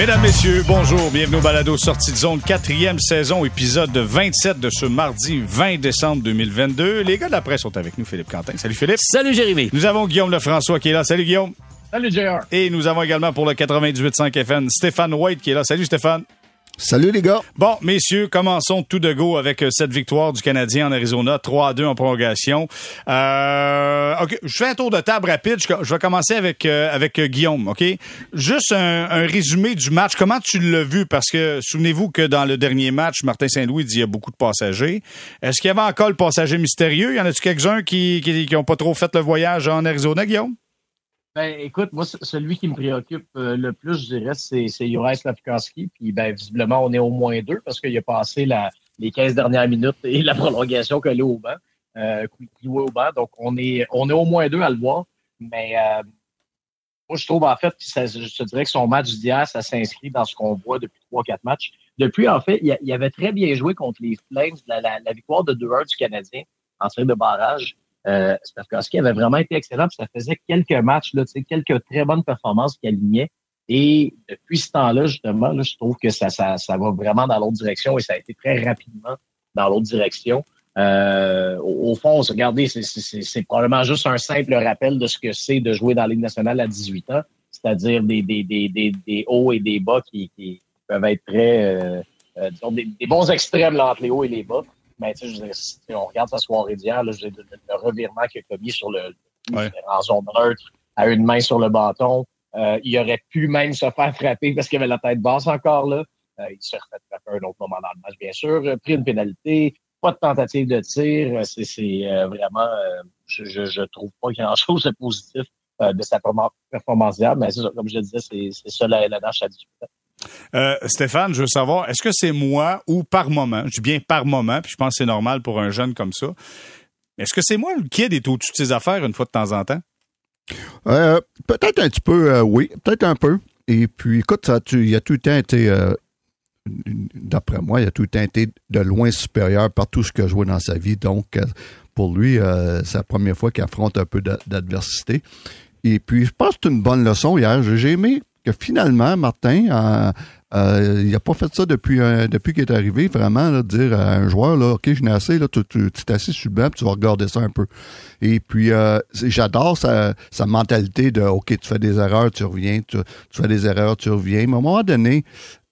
Mesdames, Messieurs, bonjour. Bienvenue au Balado Sortie de zone, quatrième saison, épisode 27 de ce mardi 20 décembre 2022. Les gars de la presse sont avec nous, Philippe Quentin. Salut Philippe. Salut Jérémy. Nous avons Guillaume Lefrançois qui est là. Salut Guillaume. Salut JR. Et nous avons également pour le 98.5 FN Stéphane White qui est là. Salut Stéphane. Salut les gars. Bon, messieurs, commençons tout de go avec euh, cette victoire du Canadien en Arizona, 3 à 2 en prolongation. Euh, je fais un tour de table rapide. Je, vais commencer avec euh, avec euh, Guillaume, OK? Juste un, résumé du match. Comment tu l'as vu? Parce que souvenez-vous que dans le dernier match, Martin Saint-Louis dit qu'il y a beaucoup de passagers. Est-ce qu'il y avait encore le passager mystérieux? Y en a-tu quelques-uns qui, qui, qui ont pas trop fait le voyage en Arizona, Guillaume? Ben, écoute, moi, celui qui me préoccupe euh, le plus, je dirais, c'est, Juraj Slavkowski. Puis, ben, visiblement, on est au moins deux parce qu'il a passé les 15 dernières minutes et la prolongation collée au banc, euh, au banc. Donc, on est, on est au moins deux à le voir. Mais euh, moi, je trouve, en fait, je te dirais que son match d'hier, ça s'inscrit dans ce qu'on voit depuis trois, quatre matchs. Depuis, en fait, il, avait très bien joué contre les Flames, la, la, la victoire de 2-1 du Canadien en série de barrage. Euh, Stavkowski avait vraiment été excellent, puis ça faisait quelques matchs, là, quelques très bonnes performances qui alignaient. Et depuis ce temps-là, justement, là, je trouve que ça, ça, ça va vraiment dans l'autre direction et ça a été très rapidement dans l'autre direction. Euh, au, au, fond, regardez, c'est probablement juste un simple rappel de ce que c'est de jouer dans la Ligue nationale à 18 ans, c'est-à-dire des, des, des, des, des hauts et des bas qui, qui peuvent être très, euh, euh, disons, des, des bons extrêmes là, entre les hauts et les bas mais tu sais, si on regarde sa soirée d'hier, le, le, le, revirement qu'il a commis sur le ouais. en zone neutre, à une main sur le bâton, euh, il aurait pu même se faire frapper parce qu'il avait la tête basse encore là. Euh, il s'est refait frapper un autre moment dans le match, bien sûr. Pris une pénalité, pas de tentative de tir. C'est euh, vraiment, euh, je, je, je, trouve pas grand-chose de positif euh, de sa performance d'hier, mais comme je le disais, c'est ça la, la nage à discuter. Euh, Stéphane, je veux savoir, est-ce que c'est moi ou par moment, je dis bien par moment, puis je pense que c'est normal pour un jeune comme ça, est-ce que c'est moi le kid est au-dessus de ses affaires une fois de temps en temps? Euh, peut-être un petit peu, euh, oui, peut-être un peu. Et puis, écoute, il a tout le temps été, d'après moi, il a tout le temps été de loin supérieur par tout ce qu'il a joué dans sa vie. Donc, pour lui, c'est la première fois qu'il affronte un peu d'adversité. Et puis, je pense que c'est une bonne leçon hier. J'ai aimé finalement, Martin, euh, euh, il n'a pas fait ça depuis euh, depuis qu'il est arrivé, vraiment, de dire à un joueur, là, OK, je n'ai assez, tu t'assis sur le banc, tu vas regarder ça un peu. Et puis, j'adore sa, sa mentalité de OK, tu fais des erreurs, tu reviens, tu, tu fais des erreurs, tu reviens. Mais à un moment donné,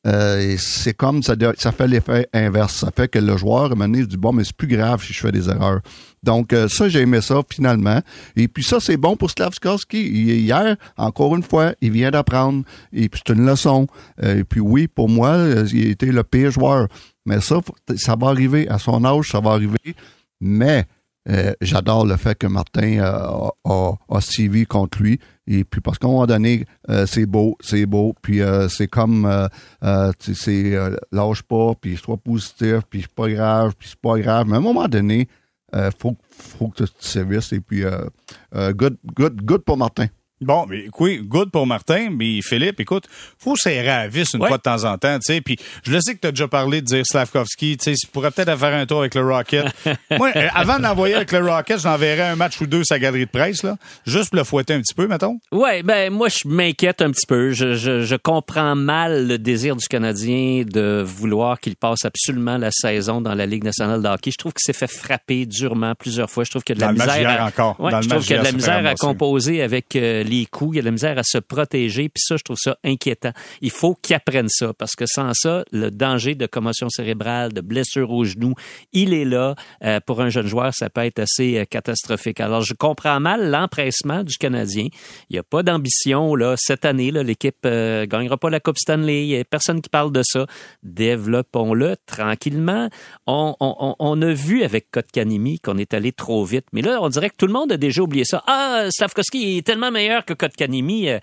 euh, c'est comme ça, ça fait l'effet inverse. Ça fait que le joueur, à un moment dit bon, mais c'est plus grave si je fais des erreurs. Donc, euh, ça, j'ai aimé ça finalement. Et puis ça, c'est bon pour Slavskowski. Hier, encore une fois, il vient d'apprendre. Et puis c'est une leçon. Euh, et puis oui, pour moi, il était le pire joueur. Mais ça, ça va arriver. À son âge, ça va arriver. Mais euh, j'adore le fait que Martin euh, a, a suivi contre lui. Et puis parce qu'à un moment donné, euh, c'est beau, c'est beau. Puis c'est comme c'est lâche pas, puis sois positif, puis c'est pas grave, puis c'est pas grave. Mais à un moment donné, faut, faut que tu te. Et puis good, good, good pour Martin. Bon, mais oui, good pour Martin, mais Philippe, écoute, faut serrer à la vis une ouais. fois de temps en temps, tu sais. Puis je le sais que tu as déjà parlé de dire Slavkovski, tu sais, pourrait peut-être faire un tour avec le Rocket. Moi, avant de l'envoyer avec le Rocket, j'enverrais un match ou deux sa galerie de presse, là, juste pour le fouetter un petit peu, mettons. Ouais, ben moi, je m'inquiète un petit peu. Je, je, je, comprends mal le désir du Canadien de vouloir qu'il passe absolument la saison dans la Ligue nationale de hockey. Je trouve qu'il s'est fait frapper durement plusieurs fois. Je trouve qu'il y a de la misère. à... encore. Ouais, je trouve qu'il y a de la misère à composer avec euh, les coups, il a la misère à se protéger, puis ça, je trouve ça inquiétant. Il faut qu'il apprenne ça, parce que sans ça, le danger de commotion cérébrale, de blessure au genou, il est là. Euh, pour un jeune joueur, ça peut être assez euh, catastrophique. Alors, je comprends mal l'empressement du Canadien. Il n'y a pas d'ambition, là, cette année, l'équipe euh, gagnera pas la Coupe Stanley. Il n'y a personne qui parle de ça. Développons-le tranquillement. On, on, on, a vu avec Kotkanimi qu'on est allé trop vite, mais là, on dirait que tout le monde a déjà oublié ça. Ah, Slavkovski est tellement meilleur que Kotkanimi.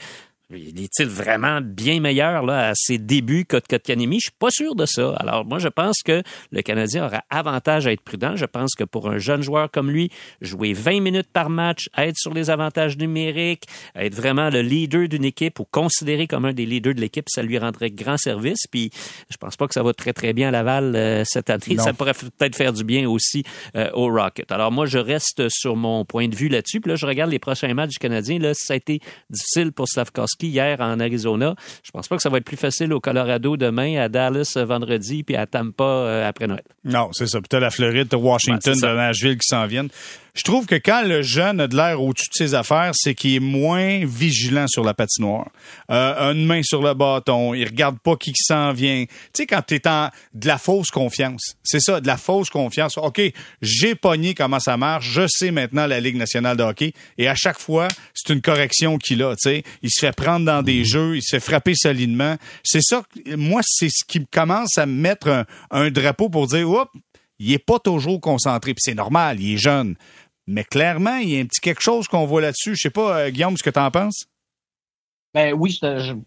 Euh, est-il vraiment bien meilleur là, à ses débuts que Kotkanimi? Je suis pas sûr de ça. Alors, moi, je pense que le Canadien aura avantage à être prudent. Je pense que pour un jeune joueur comme lui, jouer 20 minutes par match, être sur les avantages numériques, être vraiment le leader d'une équipe ou considéré comme un des leaders de l'équipe, ça lui rendrait grand service. Puis, je pense pas que ça va très, très bien à Laval euh, cette année. Non. Ça pourrait peut-être faire du bien aussi euh, au Rocket. Alors, moi, je reste sur mon point de vue là-dessus. Puis là, je regarde les prochains matchs du Canadien. Là, ça a été difficile pour Slavkowski Hier en Arizona. Je pense pas que ça va être plus facile au Colorado demain, à Dallas vendredi, puis à Tampa après Noël. Non, c'est ça. T'as la Floride, Washington, t'as Nashville qui s'en viennent je trouve que quand le jeune a de l'air au-dessus de ses affaires, c'est qu'il est moins vigilant sur la patinoire. Euh, une main sur le bâton, il regarde pas qui s'en vient. Tu sais, quand t'es en de la fausse confiance, c'est ça, de la fausse confiance. OK, j'ai pogné comment ça marche, je sais maintenant la Ligue nationale de hockey, et à chaque fois, c'est une correction qu'il a, tu sais. Il se fait prendre dans des jeux, il se fait frapper solidement. C'est ça, moi, c'est ce qui commence à me mettre un, un drapeau pour dire, oups, il est pas toujours concentré, puis c'est normal, il est jeune. Mais clairement, il y a un petit quelque chose qu'on voit là-dessus. Je sais pas, euh, Guillaume, ce que tu en penses? Ben oui,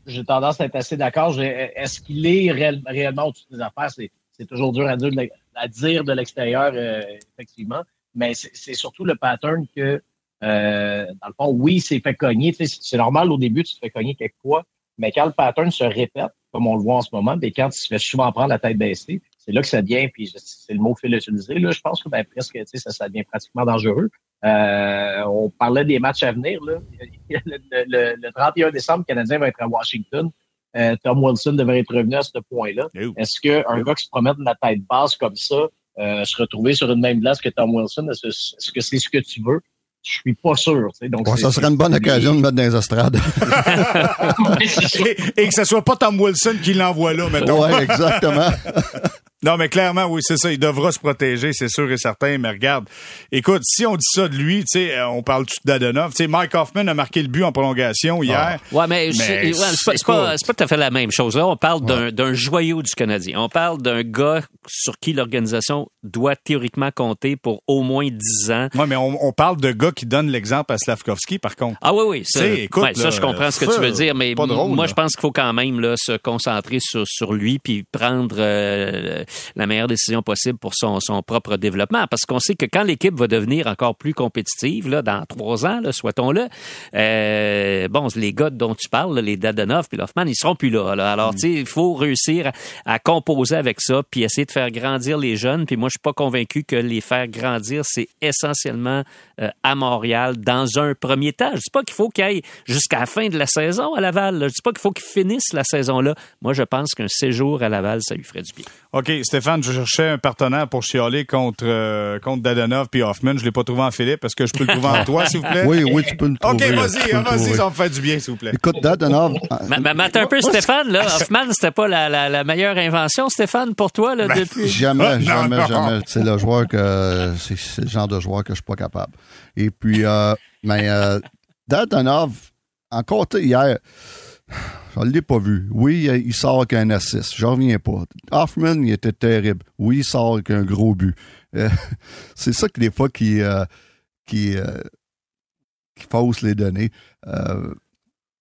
j'ai tendance à être assez d'accord. Est-ce qu'il est réellement au-dessus des affaires? C'est toujours dur à dire, de l'extérieur, euh, effectivement. Mais c'est surtout le pattern que, euh, dans le fond, oui, il s'est fait cogner. C'est normal au début, tu te fais cogner quelquefois. Mais quand le pattern se répète, comme on le voit en ce moment, mais quand il se fait souvent prendre la tête baissée, c'est là que ça devient, puis c'est le mot qu'il faut utiliser, là, je pense que ben, presque, ça, ça devient pratiquement dangereux. Euh, on parlait des matchs à venir. Là. Le, 31 décembre, le Canadien va être à Washington. Euh, Tom Wilson devrait être revenu à ce point-là. Eh est-ce qu'un gars qui se promène de la tête basse comme ça, euh, se retrouver sur une même place que Tom Wilson, est-ce que c'est ce que tu veux? Je suis pas sûr. Donc ça serait une bonne occasion de mettre dans les estrades. et, et, que ce soit pas Tom Wilson qui l'envoie là, mettons. Oui, exactement. Non, mais clairement, oui, c'est ça. Il devra se protéger, c'est sûr et certain. Mais regarde, écoute, si on dit ça de lui, tu sais, euh, on parle tout d'Adonov. Tu sais, Mike Hoffman a marqué le but en prolongation hier. Ah. Ouais, mais, c'est pas, pas, tout à fait la même chose. Là, on parle d'un joyau du Canadien. On parle d'un gars sur qui l'organisation doit théoriquement compter pour au moins 10 ans. Oui, mais on, parle de gars qui donnent l'exemple à Slavkovski, par contre. Ah oui, oui. Ça, écoute, ça je comprends ce que tu veux dire, mais moi, je pense qu'il faut quand même là, se concentrer sur, sur lui puis prendre euh, la meilleure décision possible pour son, son propre développement. Parce qu'on sait que quand l'équipe va devenir encore plus compétitive, là, dans trois ans, souhaitons-le, euh, bon, les gars dont tu parles, les Dadanov puis Hoffman, ils seront plus là. Alors, mm. tu sais, il faut réussir à, composer avec ça puis essayer de faire grandir les jeunes. Puis moi, je suis pas convaincu que les faire grandir, c'est essentiellement euh, à Montréal dans un premier temps. Je dis pas qu'il faut qu'ils aillent jusqu'à la fin de la saison à Laval. Je dis pas qu'il faut qu'ils finissent la saison là. Moi, je pense qu'un séjour à Laval, ça lui ferait du bien. OK, Stéphane, je cherchais un partenaire pour chialer contre, euh, contre Dadanov puis Hoffman. Je l'ai pas trouvé en Philippe. Est-ce que je peux le trouver en toi, s'il vous plaît? Oui, oui, tu peux le trouver. OK, vas-y, vas-y, ça me fait du bien, s'il vous plaît. Écoute, Dadanov... Mais un peu, Stéphane, là. Hoffman, c'était pas la, la, la, meilleure invention, Stéphane, pour toi, là, ben, depuis... Jamais, jamais, jamais. C'est le joueur que... C'est le genre de joueur que je suis pas capable. Et puis, euh, mais euh, Dadanov, encore hier... Je ne l'ai pas vu. Oui, il sort avec un assist. Je reviens pas. Hoffman, il était terrible. Oui, il sort avec un gros but. Euh, c'est ça que des fois qui, euh, qui, euh, qui fausse les données.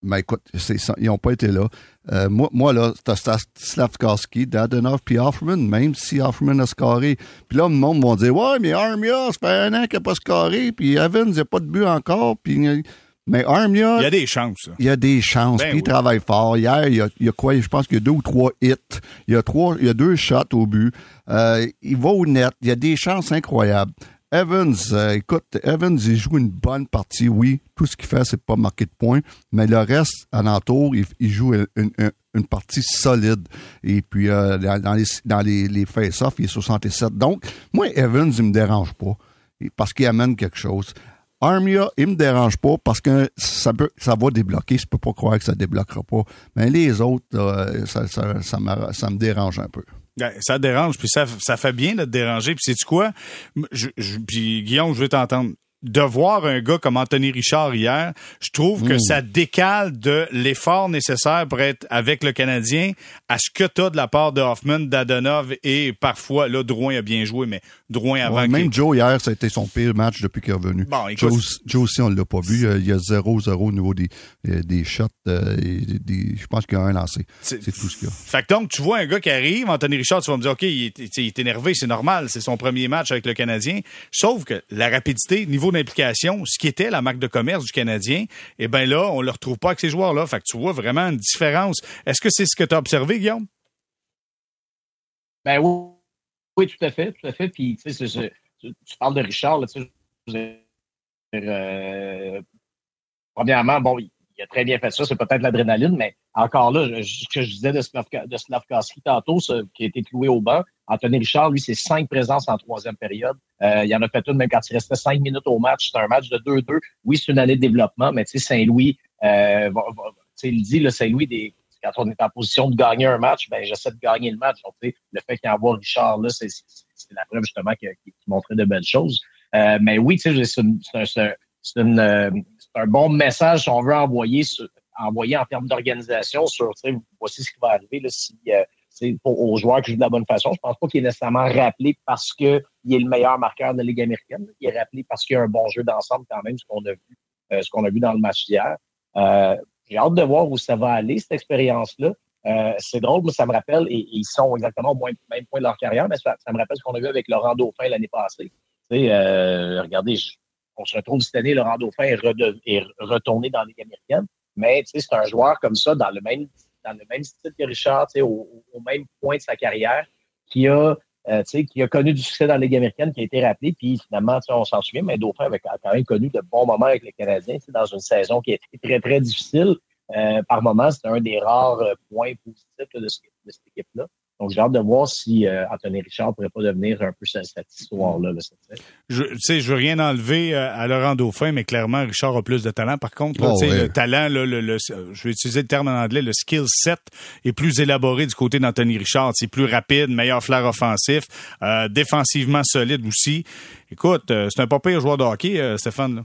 mais écoute, ils n'ont pas été là. moi, moi, là, c'était Slavkowski, Dadenov, puis Hoffman, même si Hoffman a scoré. Puis là, le monde va dire Ouais, mais Armia, ça fait un an qu'il n'a pas scoré, puis Evans, il n'a pas de but encore, puis mais Armia. Il y a des chances. Il y a des chances. Ben puis il travaille fort. Hier, il y, a, il y a quoi? Je pense qu'il y a deux ou trois hits. Il y a trois, il y a deux shots au but. Euh, il va au net. Il y a des chances incroyables. Evans, euh, écoute, Evans, il joue une bonne partie, oui. Tout ce qu'il fait, c'est pas marquer de points. Mais le reste, alentour, il, il joue une, une, une, partie solide. Et puis, euh, dans les, dans les, les face-offs, il est 67. Donc, moi, Evans, il me dérange pas. Parce qu'il amène quelque chose. Armia, il me dérange pas parce que ça peut, ça va débloquer. Je peux pas croire que ça débloquera pas. Mais les autres, ça, ça, ça, me, dérange un peu. Ça dérange, puis ça, ça fait bien de te déranger. Puis c'est quoi? Puis Guillaume, je veux t'entendre de voir un gars comme Anthony Richard hier, je trouve que hmm. ça décale de l'effort nécessaire pour être avec le Canadien à ce que tu as de la part de Hoffman, d'Adonov et parfois, là, Drouin a bien joué, mais Drouin avant. même Joe hier, ça a été son pire match depuis qu'il est revenu. Bon, Joe, Joe, aussi, on l'a pas vu. Il y a 0-0 au niveau des, euh, des shots. Euh, des, je pense qu'il y a un lancé. C'est tout ce qu'il y a. Fait que donc, tu vois un gars qui arrive, Anthony Richard, tu vas me dire, OK, il est, il est énervé, c'est normal, c'est son premier match avec le Canadien. Sauf que la rapidité, niveau d'implication, ce qui était la marque de commerce du Canadien, eh bien là, on ne le retrouve pas avec ces joueurs-là. Fait que tu vois vraiment une différence. Est-ce que c'est ce que tu as observé, Guillaume? Ben oui. Oui, tout à fait, tout à fait. Puis, tu sais, tu, parles de Richard, là, tu sais, euh, premièrement, bon, il a très bien fait ça. C'est peut-être l'adrénaline, mais encore là, ce que je disais de, Slavkowski tantôt, qui a été cloué au banc, Anthony Richard, lui, c'est cinq présences en troisième période. Euh, il en a fait une même quand il restait cinq minutes au match. C'est un match de 2-2. Oui, c'est une année de développement, mais tu sais, Saint-Louis, euh, il dit, le Saint-Louis, des, quand on est en position de gagner un match, ben j'essaie de gagner le match. Donc, le fait qu'il envoie Richard là, c'est la preuve justement qu'il montrait de belles choses. Euh, mais oui, c'est euh, un bon message si on veut envoyer, envoyer en termes d'organisation sur voici ce qui va arriver là, si euh, pour, aux joueurs qui jouent de la bonne façon. Je pense pas qu'il est nécessairement rappelé parce qu'il est le meilleur marqueur de la Ligue américaine. Il est rappelé parce qu'il a un bon jeu d'ensemble quand même, ce qu'on a vu, ce qu'on a vu dans le match d'hier. J'ai hâte de voir où ça va aller, cette expérience-là. Euh, c'est drôle, mais ça me rappelle, et, ils sont exactement au même point de leur carrière, mais ça, me rappelle ce qu'on a vu avec Laurent Dauphin l'année passée. Euh, regardez, on se retrouve cette année, Laurent Dauphin est, retourné dans les américaines, mais c'est un joueur comme ça, dans le même, dans le même style que Richard, au, au même point de sa carrière, qui a euh, qui a connu du succès dans la Ligue américaine, qui a été rappelé, puis finalement, on s'en souvient, mais Dauphin avait quand même connu de bons moments avec les Canadiens, dans une saison qui a été très, très difficile. Euh, par moment, c'était un des rares euh, points positifs de, cette équipe-là. Donc, j'ai hâte de voir si euh, Anthony Richard pourrait pas devenir un peu cette, histoire-là. je, tu sais, je veux rien enlever euh, à Laurent Dauphin, mais clairement, Richard a plus de talent. Par contre, oh, le talent, le, le, je vais utiliser le terme en anglais, le skill set est plus élaboré du côté d'Anthony Richard. C'est plus rapide, meilleur flair offensif, euh, défensivement solide aussi. Écoute, c'est un pas pire joueur de hockey, Stéphane. Là.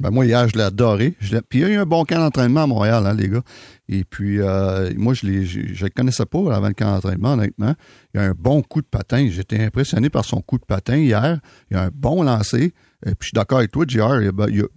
Ben moi, hier, je l'ai adoré. Je puis il y a eu un bon camp d'entraînement à Montréal, hein, les gars. Et puis, euh, moi, je ne je, le connaissais pas avant le camp d'entraînement, honnêtement. Il a un bon coup de patin. J'étais impressionné par son coup de patin hier. Il a un bon lancé. Et puis, je suis d'accord avec toi, JR.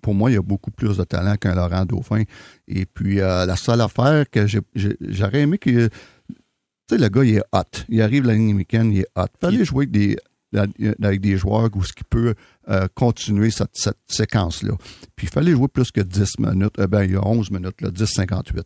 pour moi, il a beaucoup plus de talent qu'un Laurent Dauphin. Et puis, euh, la seule affaire que j'aurais aimé que... Tu sais, le gars, il est hot. Il arrive la ligne américaine, il est hot. Fallait jouer avec des, avec des joueurs où ce qui peut euh, continuer cette, cette séquence-là. Puis il fallait jouer plus que 10 minutes. Eh ben, il y a 11 minutes, là, 10-58.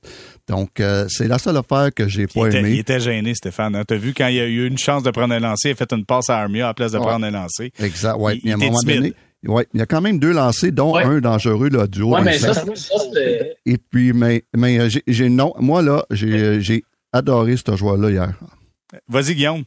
Donc, euh, c'est la seule affaire que j'ai pas aimé. Il était gêné, Stéphane. Hein? Tu as vu quand il y a eu une chance de prendre un lancer, il a fait une passe à Armia à la place de prendre un lancer. Exact, oui. Il, il, moment donné, Ouais, il y a quand même deux lancers, dont un dangereux là, du haut. Ouais, mais ça, ça, Et puis, mais, mais euh, j'ai non, moi là, j'ai adoré ce joueur-là hier. Vas-y, Guillaume.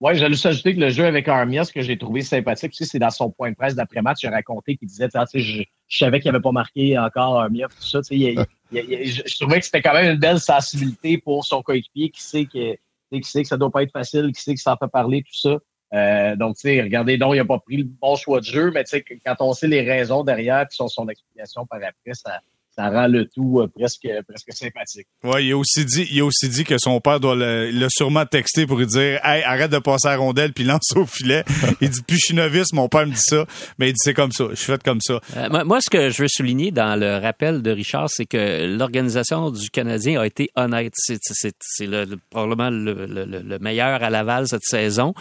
Oui, j'allais juste ajouter que le jeu avec Armia, ce que j'ai trouvé sympathique, tu sais, c'est dans son point de presse d'après-match, il a raconté qu'il disait, tu sais, je, savais qu'il n'avait pas marqué encore Armia, tout ça, tu sais, je, trouvais que c'était quand même une belle sensibilité pour son coéquipier qui sait que, qui sait que ça doit pas être facile, qui sait que ça en fait parler, tout ça. Euh, donc, tu sais, regardez, donc, il n'a pas pris le bon choix de jeu, mais tu sais, quand on sait les raisons derrière, puis son, son explication par après, ça, ça rend le tout euh, presque, presque sympathique. Oui, il a aussi dit, il a aussi dit que son père doit l'a sûrement texté pour lui dire, hey, arrête de passer à rondelle puis lance au filet. il dit, puis je suis novice, mon père me dit ça, mais il dit c'est comme ça, je suis fait comme ça. Euh, moi, ce que je veux souligner dans le rappel de Richard, c'est que l'organisation du Canadien a été honnête. C'est probablement le, le meilleur à Laval cette saison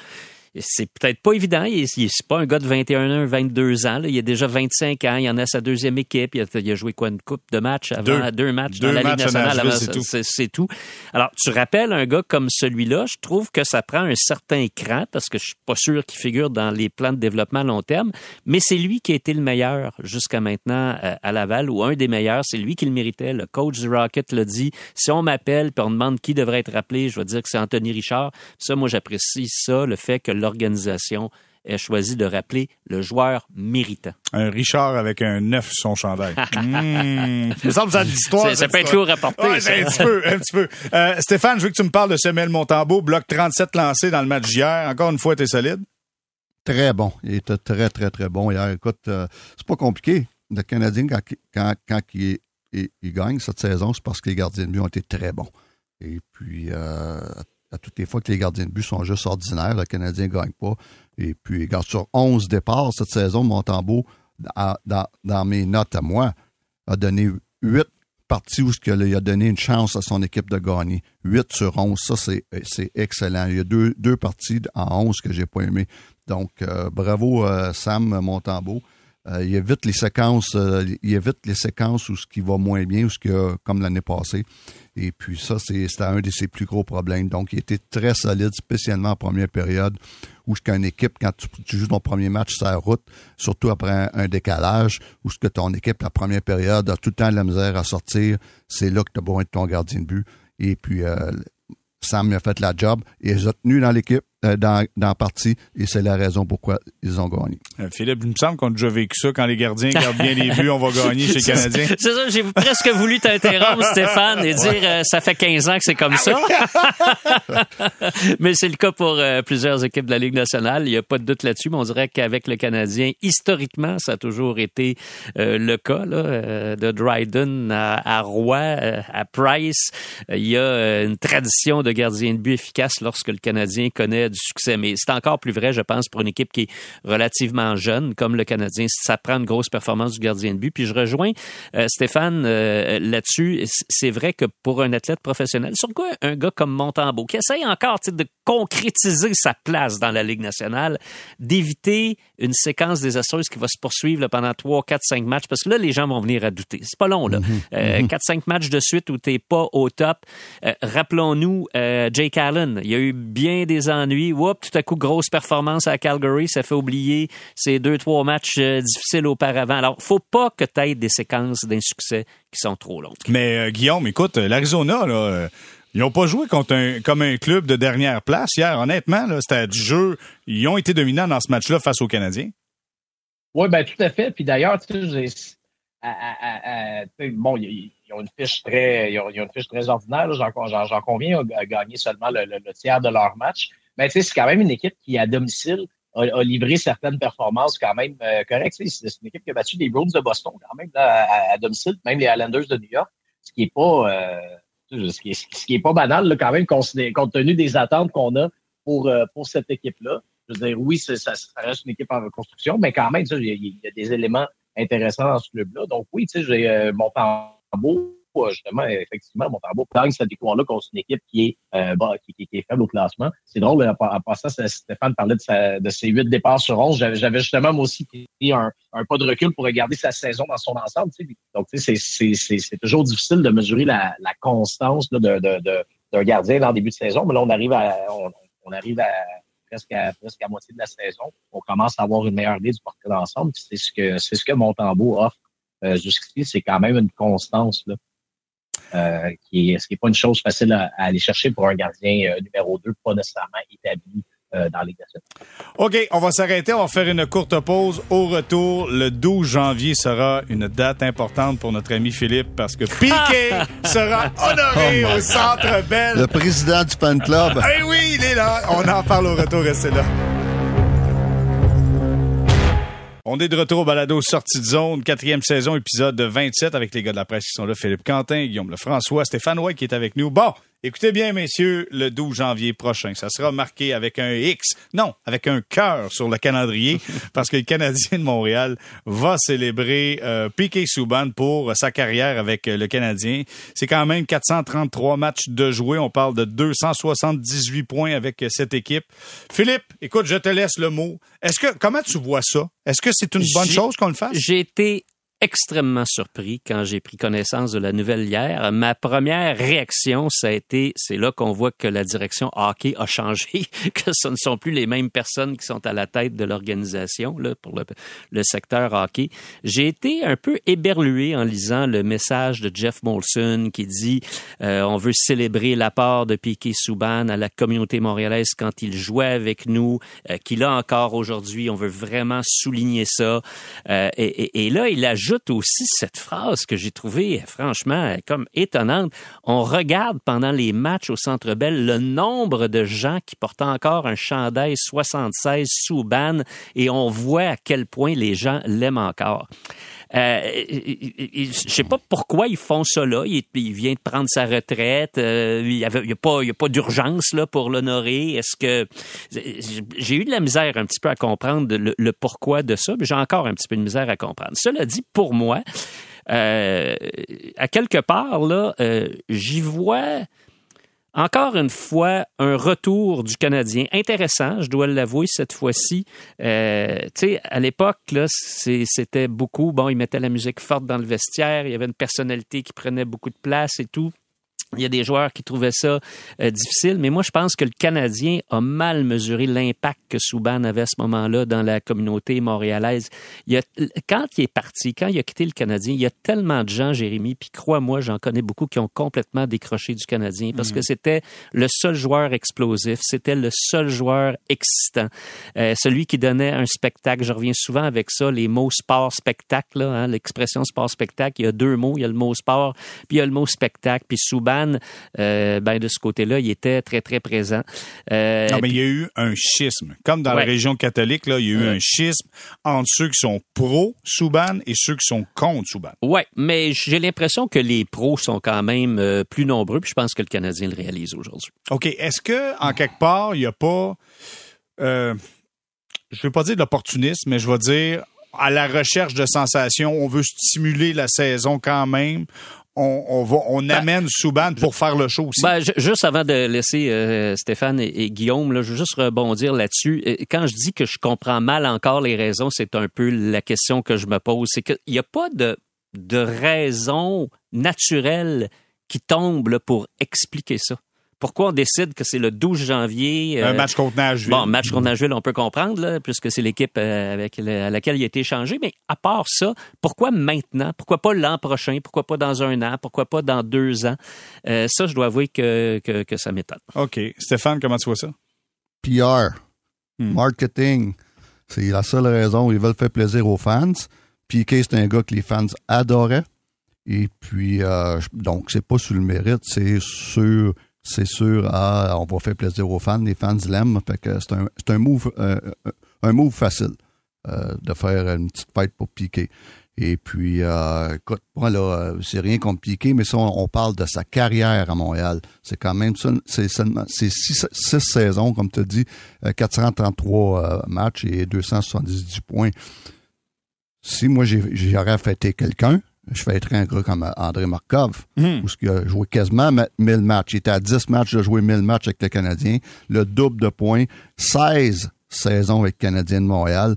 c'est peut-être pas évident. Il, n'est pas un gars de 21 ans, 22 ans. Il a déjà 25 ans. Il en a sa deuxième équipe. Il a, joué quoi une coupe de matchs avant? Deux, matchs dans la Ligue nationale. C'est tout. Alors, tu rappelles un gars comme celui-là, je trouve que ça prend un certain cran parce que je suis pas sûr qu'il figure dans les plans de développement à long terme. Mais c'est lui qui a été le meilleur jusqu'à maintenant euh, à Laval ou un des meilleurs. C'est lui qui le méritait. Le coach du Rocket l'a dit. Si on m'appelle et on demande qui devrait être rappelé, je vais dire que c'est Anthony Richard. Ça, moi, j'apprécie ça, le fait que l'organisation ait choisi de rappeler le joueur méritant. Un Richard avec un neuf sur son chandail. mmh. Ça me semble ça l'histoire. Ça, peut être lourd à porter. un petit peu, un petit peu. Euh, Stéphane, je veux que tu me parles de Semel Montambeau, bloc 37 lancé dans le match d'hier. Encore une fois, tu es solide? Très bon. Il était très, très, très bon hier. Écoute, euh, c'est pas compliqué. Le Canadien, quand, quand, quand il, gagne cette saison, c'est parce que les gardiens de but ont été très bons. Et puis, euh, à toutes les fois que les gardiens de but sont juste ordinaires, le Canadien ne gagne pas. Et puis, regarde, sur 11 départs cette saison, Montembeau, dans, mes notes à moi, a donné 8 parties où il a donné une chance à son équipe de gagner. 8 sur 11, ça, c'est excellent. Il y a deux, deux parties en 11 que j'ai pas aimé. Donc, euh, bravo euh, Sam Montembeau. Euh, il évite les séquences, il évite les séquences où ce qui va moins bien, ou ce qui a, comme l'année passée. Et puis ça, c'est, c'était un de ses plus gros problèmes. Donc, il était très solide, spécialement en première période, où ce qu'une équipe, quand tu, joues ton premier match sur la route, surtout après un, décalage, où ce que ton équipe, la première période, a tout le temps de la misère à sortir, c'est là que tu as besoin de ton gardien de but. Et puis, euh, Sam a fait la job et les a tenus dans l'équipe. Euh, dans, dans la partie et c'est la raison pourquoi ils ont gagné. Euh, Philippe, il me semble qu'on a déjà vécu ça quand les gardiens gardent bien les buts, on va gagner chez les Canadiens. C'est ça, j'ai presque voulu t'interrompre, Stéphane, et dire euh, ça fait 15 ans que c'est comme ça. mais c'est le cas pour plusieurs équipes de la Ligue nationale. Il n'y a pas de doute là-dessus, mais on dirait qu'avec le Canadien, historiquement, ça a toujours été le cas là, de Dryden à, à Roy, à Price. Il y a une tradition de gardien de but efficace lorsque le Canadien connaît du succès. Mais c'est encore plus vrai, je pense, pour une équipe qui est relativement jeune, comme le Canadien. Ça prend une grosse performance du gardien de but. Puis je rejoins euh, Stéphane euh, là-dessus. C'est vrai que pour un athlète professionnel, surtout un gars comme Montembeau, qui essaye encore de concrétiser sa place dans la Ligue nationale, d'éviter une séquence désastreuse qui va se poursuivre pendant 3, 4, 5 matchs, parce que là, les gens vont venir à douter. C'est pas long, là. 4, mm-hmm. 5 euh, mm-hmm. matchs de suite où t'es pas au top. Rappelons-nous, Jake Allen, il y a eu bien des ennuis Whoop, tout à coup, grosse performance à Calgary. Ça fait oublier ces deux, trois matchs euh, difficiles auparavant. Alors, faut pas que tu aies des séquences d'insuccès qui sont trop longues. Mais euh, Guillaume, écoute, l'Arizona, là, euh, ils n'ont pas joué contre un, comme un club de dernière place hier. Honnêtement, c'était du jeu. Ils ont été dominants dans ce match-là face aux Canadiens. Oui, ben tout à fait. Puis d'ailleurs, tu sais, bon, ils, ont une fiche très, ils ont, une fiche très ordinaire. J'en conviens, à gagner seulement le, tiers de leur match mais tu sais, c'est quand même une équipe qui, à domicile, a, livré certaines performances quand même euh, correctes. C'est une équipe qui a battu les Bruins de Boston quand même à, domicile, même les Islanders de New York, ce qui est pas euh, ce, qui est, pas banal là, quand même compte tenu des attentes qu'on a pour, euh, pour cette équipe-là. Je veux dire, oui, ça, ça, reste une équipe en reconstruction, mais quand même, il y, y, a des éléments intéressants dans ce club-là. Donc oui, tu sais, j'ai euh, mon tambour justement, effectivement, Montembeau gagne cette victoire-là contre une équipe qui est, euh, bah, qui, qui, est faible au classement. C'est drôle, en, passant, Stéphane parlait de, sa, de ses huit départs sur onze. J'avais justement, moi aussi, pris un, un, pas de recul pour regarder sa saison dans son ensemble. Donc, c'est toujours difficile de mesurer la, la constance là, de, de, d'un gardien dans le début de saison. Mais là, on arrive à, on, on arrive à presque à, presque à moitié de la saison. On commence à avoir une meilleure idée du portrait d'ensemble. C'est ce que c'est ce que Montembeau offre euh, jusqu'ici. C'est quand même une constance là, euh, qui est, ce qui n'est pas une chose facile à, aller chercher pour un gardien euh, numéro 2, pas nécessairement établi euh, dans les OK, on va s'arrêter, on va faire une courte pause. Au retour, le 12 janvier sera une date importante pour notre ami Philippe parce que Piqué sera honoré oh au Centre Bell. Le président du fan club. Eh oui, il est là. On en parle au retour, restez là. On est de retour au balado Sortie de zone, quatrième saison, épisode 27 avec les gars de la presse qui sont là, Philippe Quentin, Guillaume Lefrançois, Stéphane White qui est avec nous. Bon, Écoutez bien, messieurs, le 12 janvier prochain, ça sera marqué avec un X, non, avec un cœur sur le calendrier, parce que le Canadien de Montréal va célébrer euh, Piquet Souban pour sa carrière avec euh, le Canadien. C'est quand même 433 matchs de jouer. On parle de 278 points avec euh, cette équipe. Philippe, écoute, je te laisse le mot. Est-ce que comment tu vois ça? Est-ce que c'est une bonne chose qu'on le fasse? J'ai été extrêmement surpris quand j'ai pris connaissance de la nouvelle hier. Ma première réaction, ça a été, c'est là qu'on voit que la direction hockey a changé, que ce ne sont plus les mêmes personnes qui sont à la tête de l'organisation là, pour le, secteur hockey. J'ai été un peu éberlué en lisant le message de Jeff Molson qui dit euh, on veut célébrer l'apport de Piquet Souban à la communauté montréalaise quand il jouait avec nous, euh, qu'il a encore aujourd'hui. On veut vraiment souligner ça. Euh, et, et, et là, il ajoute aussi cette phrase que j'ai trouvée franchement comme étonnante. On regarde pendant les matchs au Centre Bell le nombre de gens qui portent encore un chandail 76 sous ban et on voit à quel point les gens l'aiment encore. Euh, je sais pas pourquoi ils font ça là. Il, vient de prendre sa retraite. Euh, il n'y a, a, pas, a pas d'urgence là pour l'honorer. Est-ce que j'ai eu de la misère un petit peu à comprendre le, pourquoi de ça, mais j'ai encore un petit peu de misère à comprendre. Cela dit, pour moi, euh, à quelque part là, j'y vois Encore une fois, un retour du Canadien intéressant, je dois l'avouer cette fois-ci. Euh, tu sais, à l'époque, c'était beaucoup. Bon, il mettait la musique forte dans le vestiaire, il y avait une personnalité qui prenait beaucoup de place et tout. Il y a des joueurs qui trouvaient ça euh, difficile, mais moi, je pense que le Canadien a mal mesuré l'impact que Souban avait à ce moment-là dans la communauté montréalaise. Il quand il est parti, quand il a quitté le Canadien, il y a tellement de gens, Jérémy, puis crois-moi, j'en connais beaucoup qui ont complètement décroché du Canadien parce que mm. c'était le seul joueur explosif, c'était le seul joueur excitant, euh, celui qui donnait un spectacle. Je reviens souvent avec ça, les mots sport-spectacle, hein, l'expression sport-spectacle. Il y a deux mots, il y a le mot sport, puis il y a le mot spectacle. Puis Souban euh, ben, de ce côté-là, il était très, très présent. Euh, non, mais il y a eu un schisme. Comme dans la région catholique, là, il y a eu un schisme entre ceux qui sont pro-Souban et ceux qui sont contre Souban. Oui, mais j'ai l'impression que les pros sont quand même euh, plus nombreux, puis je pense que le Canadien le réalise aujourd'hui. OK. Est-ce que, en quelque part, il n'y a pas... je ne veux pas dire de l'opportunisme, mais je vais dire à la recherche de sensations, on veut stimuler la saison quand même on, va, on ben, amène Souban pour faire le show aussi. Ben, juste avant de laisser euh, Stéphane et, Guillaume, là, je veux juste rebondir là-dessus. Quand je dis que je comprends mal encore les raisons, c'est un peu la question que je me pose. C'est qu'il n'y a pas de, de raison naturelle qui tombe pour expliquer ça pourquoi on décide que c'est le 12 janvier? un euh, match contre Nashville. Bon, match contre Nashville, on peut comprendre, puisque c'est l'équipe euh, avec à laquelle il a été échangé. Mais à part ça, pourquoi maintenant? Pourquoi pas l'an prochain? Pourquoi pas dans un an? Pourquoi pas dans deux ans? Euh, ça, je dois avouer que, que, ça m'étonne. OK. Stéphane, comment tu vois ça? PR, hmm. marketing, c'est la seule raison. Ils veulent faire plaisir aux fans. Piquet, c'est un gars que les fans adoraient. Et puis, donc, c'est pas sur le mérite, c'est sur c'est sûr, ah, on va faire plaisir aux fans, les fans l'aiment, fait que c'est un, un move, euh, un move facile euh, de faire une petite fête pour Piqué. Et puis, euh, écoute, moi là, c'est rien contre Piqué, mais si on, parle de sa carrière à Montréal. C'est quand même c'est seulement, c'est six, saisons, comme tu dit, 433 matchs et 278 points. Si moi j'aurais fêté quelqu'un, je être un gars comme André Markov, hmm. où il a joué quasiment 1000 matchs. Il était à 10 matchs de jouer 1000 matchs avec le Canadien, le double de points, 16 saisons avec le Canadien de Montréal.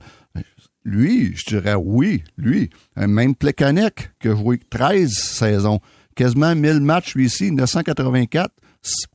Lui, je dirais oui, lui. Un même Plekanec qui a joué 13 saisons, quasiment 1000 matchs, lui ici, 984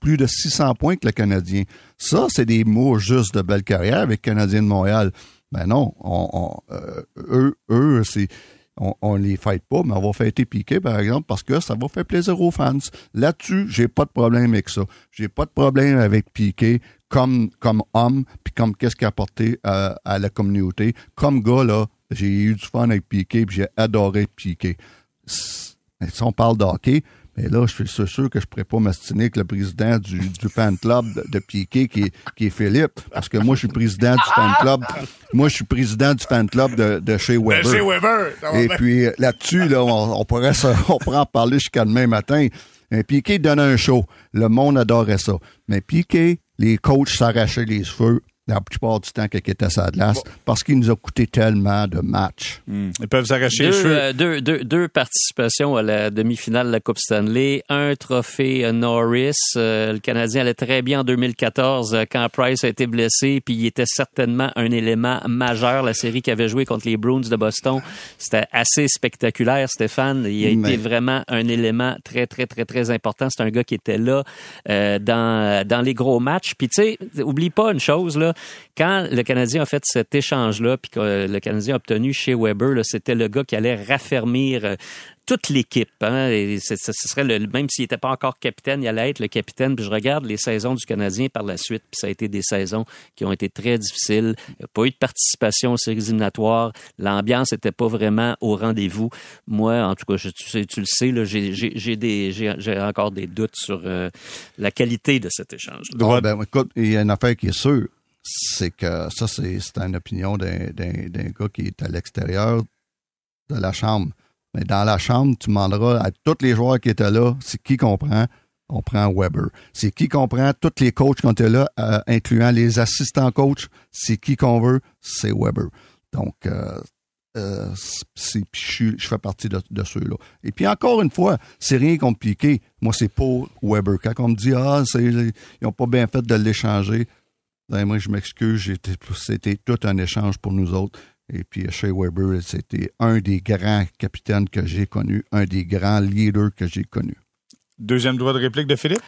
plus de 600 points que le Canadien. Ça, c'est des mots juste de belle carrière avec le Canadien de Montréal. Ben non, on, euh, eux, eux c'est on, ne les fête pas, mais on va fêter Piqué, par exemple, parce que ça va faire plaisir aux fans. Là-dessus, j'ai pas de problème avec ça. J'ai pas de problème avec Piqué comme, comme homme, puis comme qu'est-ce qu'il a apporté à, la communauté. Comme gars, là, j'ai eu du fun avec Piqué, puis j'ai adoré Piqué. Si on parle de hockey, mais là, je suis sûr que je ne pourrais pas m'astiner avec le président du, du fan club de, Piquet, qui est, qui est Philippe, parce que moi, je suis président du fan club. Moi, je suis président du fan club de, de chez Weber. De chez Weber. Et puis là-dessus, là, on, pourrait on pourrait en parler jusqu'à demain matin. Mais Piquet donnait un show. Le monde adorait ça. Mais Piquet, les coachs s'arrachaient les cheveux la plupart du temps qu'il était à sa glace parce qu'il nous a coûté tellement de matchs. Hmm. Ils peuvent s'arracher les cheveux. Euh, deux, deux, deux, participations à la demi-finale de la Coupe Stanley, un trophée euh, Norris. Euh, le Canadien allait très bien en 2014 quand Price a été blessé, puis il était certainement un élément majeur. La série qui avait joué contre les Bruins de Boston, c'était assez spectaculaire, Stéphane. Il a été vraiment un élément très, très, très, très important. C'est un gars qui était là dans, dans les gros matchs. Puis tu sais, oublie pas une chose, là, quand le Canadien a fait cet échange-là, puis que le Canadien a obtenu chez Weber, c'était le gars qui allait raffermir euh, toute l'équipe. Hein, ce serait le, même s'il n'était pas encore capitaine, il allait être le capitaine. Je regarde les saisons du Canadien par la suite, puis ça a été des saisons qui ont été très difficiles. Il a pas eu de participation aux séries éliminatoires. L'ambiance n'était pas vraiment au rendez-vous. Moi, en tout cas, tu, le sais, j'ai encore des doutes sur euh, la qualité de cet échange. Ah, ben, écoute, il y a une affaire qui est sûre c'est que ça, c'est une opinion d'un gars qui est à l'extérieur de la chambre. Mais dans la chambre, tu demanderas à tous les joueurs qui étaient là, c'est qui comprend, on prend Weber. C'est qui comprend, tous les coachs qui étaient là, euh, incluant les assistants coachs, c'est qui qu'on veut, c'est Weber. Donc, euh, euh, je, fais partie de, ceux-là. Et puis encore une fois, c'est rien compliqué. Moi, c'est pour Weber. Quand on me dit Ah, ils n'ont pas bien fait de l'échanger, ben, moi je m'excuse, c'était tout un échange pour nous autres. Et puis chez Weber, c'était un des grands capitaines que j'ai connus, un des grands leaders que j'ai connus. Deuxième droit de réplique de Philippe?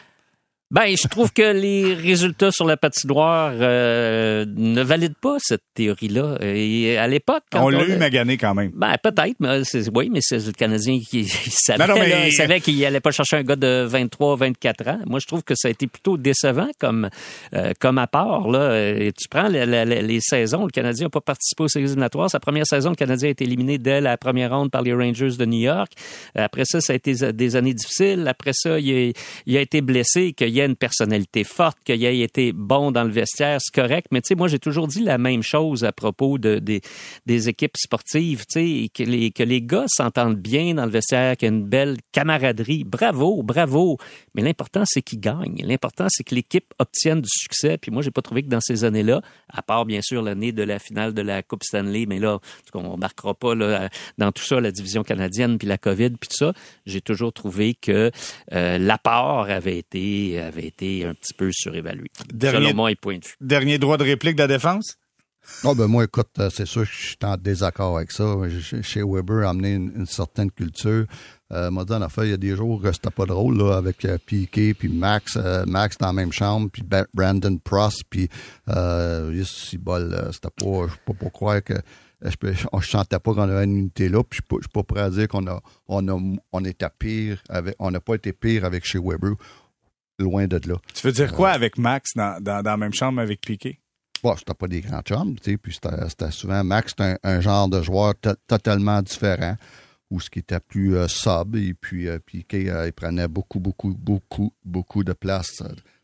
Ben, je trouve que les résultats sur la patinoire euh, ne valident pas cette théorie-là. Et à l'époque, on l'a eu magané quand même. Ben peut-être, mais oui, mais c'est le Canadien qui savait, savait qu'il n'allait pas chercher un gars de 23, 24 ans. Moi, je trouve que ça a été plutôt décevant comme euh, comme apport là. Et tu prends les saisons, le Canadien n'a pas participé aux séries éliminatoires. Sa première saison, le Canadien a été éliminé dès la première ronde par les Rangers de New York. Après ça, ça a été des années difficiles. Après ça, il a, il a été blessé, qu'il une personnalité forte, qu'il ait été bon dans le vestiaire, c'est correct. Mais tu sais, moi, j'ai toujours dit la même chose à propos de, des, équipes sportives, tu sais, que les, que les gars s'entendent bien dans le vestiaire, qu'il y a une belle camaraderie. Bravo, bravo. Mais l'important, c'est qu'ils gagnent. L'important, c'est que l'équipe obtienne du succès. Puis moi, j'ai pas trouvé que dans ces années-là, à part bien sûr l'année de la finale de la Coupe Stanley, mais là, on marquera pas là, dans tout ça la division canadienne puis la COVID puis tout ça, j'ai toujours trouvé que euh, l'apport avait été avait été un petit peu surévalué. Dernier, selon moi, point de vue. Dernier droit de réplique de la défense? Oh ben moi, écoute, euh, c'est sûr que je suis en désaccord avec ça. Chez Weber, amener une, une certaine culture. Euh, m'a dit en affaire, il y a des jours où c'était pas drôle là, avec euh, Piqué, puis Max, euh, Max dans la même chambre, puis Brandon Prost, puis euh, si bol, c'était pas, je peux pas croire que je, on chantait pas qu'on avait une unité là, puis je suis pas prêt à dire qu'on a, on a, on était pire avec, on n'a pas été pire avec chez Weber, loin de là. Tu veux dire quoi avec Max dans, dans, dans la même chambre avec Piqué? Bon, c'était pas des grands chums, tu sais, puis c'était souvent Max, c'était un, genre de joueur totalement différent ou ce qui était plus euh, sub et puis euh, Piqué euh, il prenait beaucoup beaucoup beaucoup beaucoup de place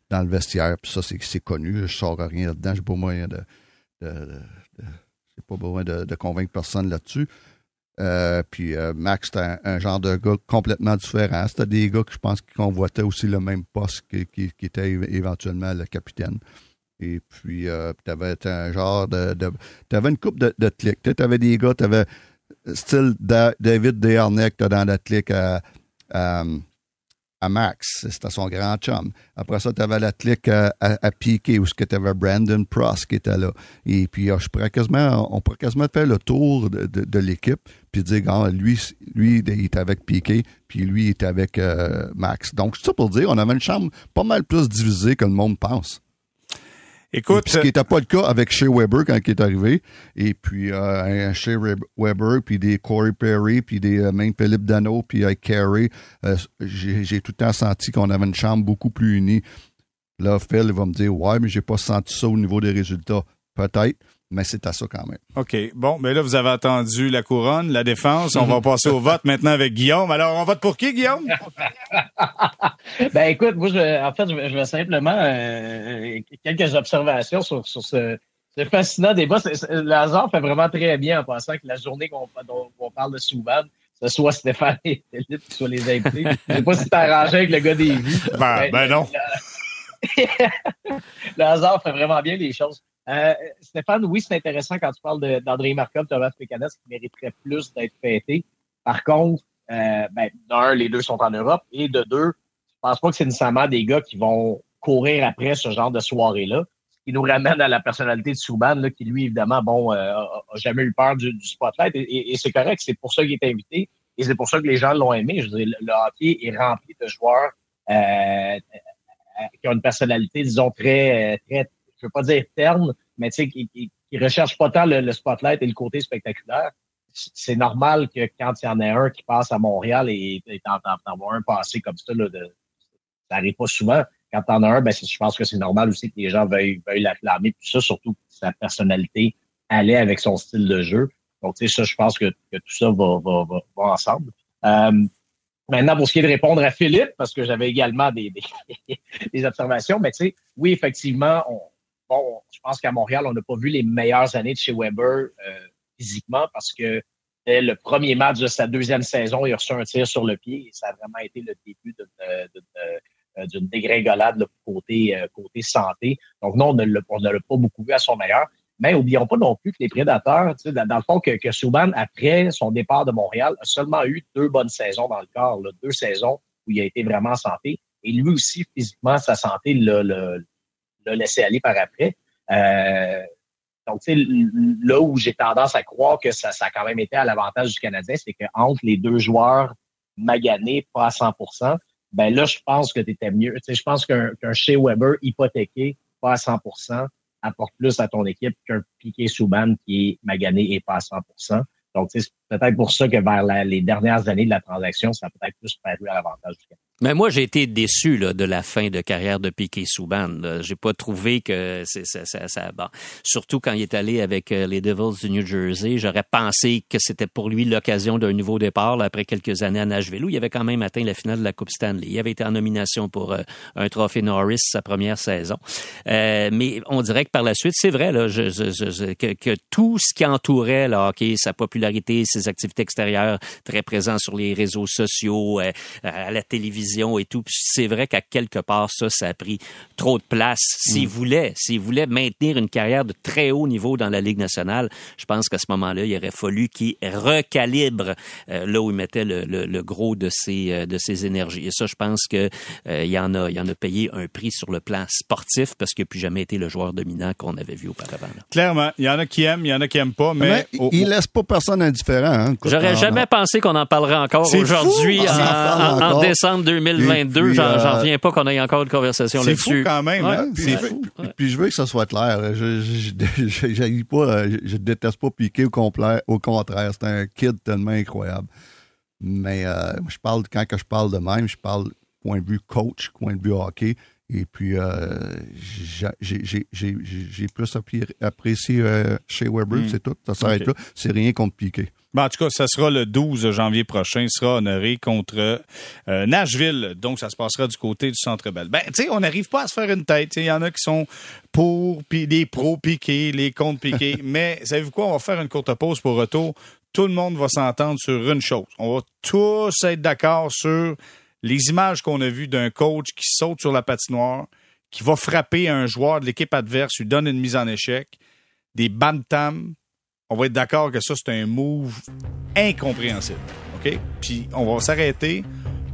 dans le vestiaire puis ça c'est connu je sors rien là-dedans j'ai pas moyen de, pas besoin de, convaincre personne là-dessus puis Max c'était un, genre de gars complètement différent c'était des gars que je pense qui convoitaient aussi le même poste qui, était éventuellement le capitaine et puis, tu avais un genre de. tu avais une coupe de, de clics. Tu avais des gars, tu avais style David Desharnais dans la clique à, Max. C'était son grand chum. Après ça, tu avais la clique à, à, Piqué, où tu avais Brandon Pross qui était là. Et puis, ah, je pourrais quasiment, on pourrait quasiment faire le tour de, de, l'équipe, puis dire, ah, lui, lui, il était avec Piqué, puis lui, il était avec euh, Max. Donc, c'est ça pour dire, on avait une chambre pas mal plus divisée que le monde pense. Écoute, ce qui n'était pas le cas avec Shea Weber quand il est arrivé. Et puis euh, Shea Weber, puis des Corey Perry, puis des euh, même Philippe Dano, puis euh, Carey, euh, j'ai tout le temps senti qu'on avait une chambre beaucoup plus unie. Là, Phil il va me dire Ouais, mais j'ai pas senti ça au niveau des résultats. Peut-être mais c'est à ça quand même. OK. Bon, mais là, vous avez attendu la couronne, la défense. On va passer au vote maintenant avec Guillaume. Alors, on vote pour qui, Guillaume? ben, écoute, moi, je, en fait, je, vais simplement euh, quelques observations sur, sur ce, ce, fascinant débat. le hasard fait vraiment très bien en pensant que la journée qu'on on parle de Souban, ce soit Stéphane et Philippe qui soient les invités. Je sais pas si t'es arrangé avec le gars des vies. Ben, ben non. le hasard fait vraiment bien les choses. Euh, Stéphane, oui, c'est intéressant quand tu parles d'André Markov, Thomas Pécanes, qui mériterait plus d'être fêté. Par contre, euh, ben, d'un, les deux sont en Europe, et de deux, je pense pas que c'est nécessairement des gars qui vont courir après ce genre de soirée-là. Ce qui nous ramène à la personnalité de Souban, qui lui, évidemment, bon, euh, a jamais eu peur du, spotlight, et, c'est correct, c'est pour ça qu'il est invité, et c'est pour ça que les gens l'ont aimé. Je veux dire, le, hockey est rempli de joueurs euh, qui ont une personnalité, disons, très, très je veux pas dire terne, mais tu sais, qui, qui, recherche pas tant le, spotlight et le côté spectaculaire. C'est normal que quand il y en a un qui passe à Montréal et t'en vois un passer comme ça, là, de, ça arrive pas souvent. Quand t'en as un, ben, je pense que c'est normal aussi que les gens veuillent, veuillent l'acclamer, tout ça, surtout que sa personnalité allait avec son style de jeu. Donc, tu sais, ça, je pense que, que tout ça va, va, va, ensemble. Euh, Maintenant, pour ce qui est de répondre à Philippe, parce que j'avais également des, des, des, observations, mais tu sais, oui, effectivement, on, bon, je pense qu'à Montréal, on n'a pas vu les meilleures années de chez Weber euh, physiquement parce que dès le premier match de sa deuxième saison, il a reçu un tir sur le pied et ça a vraiment été le début d'une euh, dégringolade côté, euh, côté santé. Donc non, on ne l'a pas beaucoup vu à son meilleur. Mais oublions pas non plus que les prédateurs, dans, dans le fond, que, que après son départ de Montréal, a seulement eu deux bonnes saisons dans le corps, deux saisons où il a été vraiment en santé. Et lui aussi, physiquement, sa santé l'a laissé aller par après. Euh, donc, tu sais, là où j'ai tendance à croire que ça, a quand même été à l'avantage du Canadien, c'est qu'entre les deux joueurs maganés, pas à 100% ben là, je pense que tu étais mieux. Tu sais, je pense qu'un Shea Weber hypothéqué, pas à 100% apporte plus à ton équipe qu'un Piqué Souban qui est magané et pas à 100% Donc, c'est peut-être pour ça que vers les dernières années de la transaction, ça peut-être plus paru à l'avantage du Canadien. Mais moi, j'ai été déçu là, de la fin de carrière de Piquet Souban. J'ai pas trouvé que c'est ça, bon. Surtout quand il est allé avec euh, les Devils du New Jersey, j'aurais pensé que c'était pour lui l'occasion d'un nouveau départ là, après quelques années à Nashville où il avait quand même atteint la finale de la Coupe Stanley. Il avait été en nomination pour euh, un trophée Norris sa première saison. Euh, mais on dirait que par la suite, c'est vrai là, je, je, que, que, tout ce qui entourait le hockey, sa popularité, ses activités extérieures, très présent sur les réseaux sociaux, à la télévision et tout. c'est vrai qu'à quelque part, ça, ça a pris trop de place. S'il mm. voulait, s'il voulait maintenir une carrière de très haut niveau dans la Ligue nationale, je pense qu'à ce moment-là, il aurait fallu qu'il recalibre euh, là où il mettait le, gros de ses, euh, de ses énergies. Et ça, je pense que euh, il y en a, il en a payé un prix sur le plan sportif parce qu'il n'a plus jamais été le joueur dominant qu'on avait vu auparavant. Clairement, il y en a qui aiment, il y en a qui aiment pas, mais, il laisse pas personne indifférent. Hein. J'aurais jamais pensé qu'on en parlerait encore aujourd'hui en, en, décembre 2022, j'en reviens pas qu'on ait encore une conversation là-dessus. C'est fou quand même. hein? puis, je veux que ça soit clair. Je, je, je, pas, je, déteste pas piquer au, complet, au contraire. C'est un kid tellement incroyable. Mais euh, je parle, quand que je parle de même, je parle point de vue coach, point de vue hockey. Et puis, euh, j'ai plus apprécié euh, chez Weber, hmm. c'est tout. Ça s'arrête là. C'est rien contre Ben, en tout cas, ça sera le 12 janvier prochain. Il sera honoré contre euh, Nashville. Donc, ça se passera du côté du Centre Bell. Ben, tu sais, on n'arrive pas à se faire une tête. Il y en a qui sont pour, puis les pros piqués, les contre piqués. Mais, savez-vous quoi? On va faire une courte pause pour retour. Tout le monde va s'entendre sur une chose. On va tous être d'accord sur les images qu'on a vues d'un coach qui saute sur la patinoire, qui va frapper un joueur de l'équipe adverse, lui donne une mise en échec, des bam-tam on va être d'accord que ça, c'est un move incompréhensible. OK? Puis on va s'arrêter.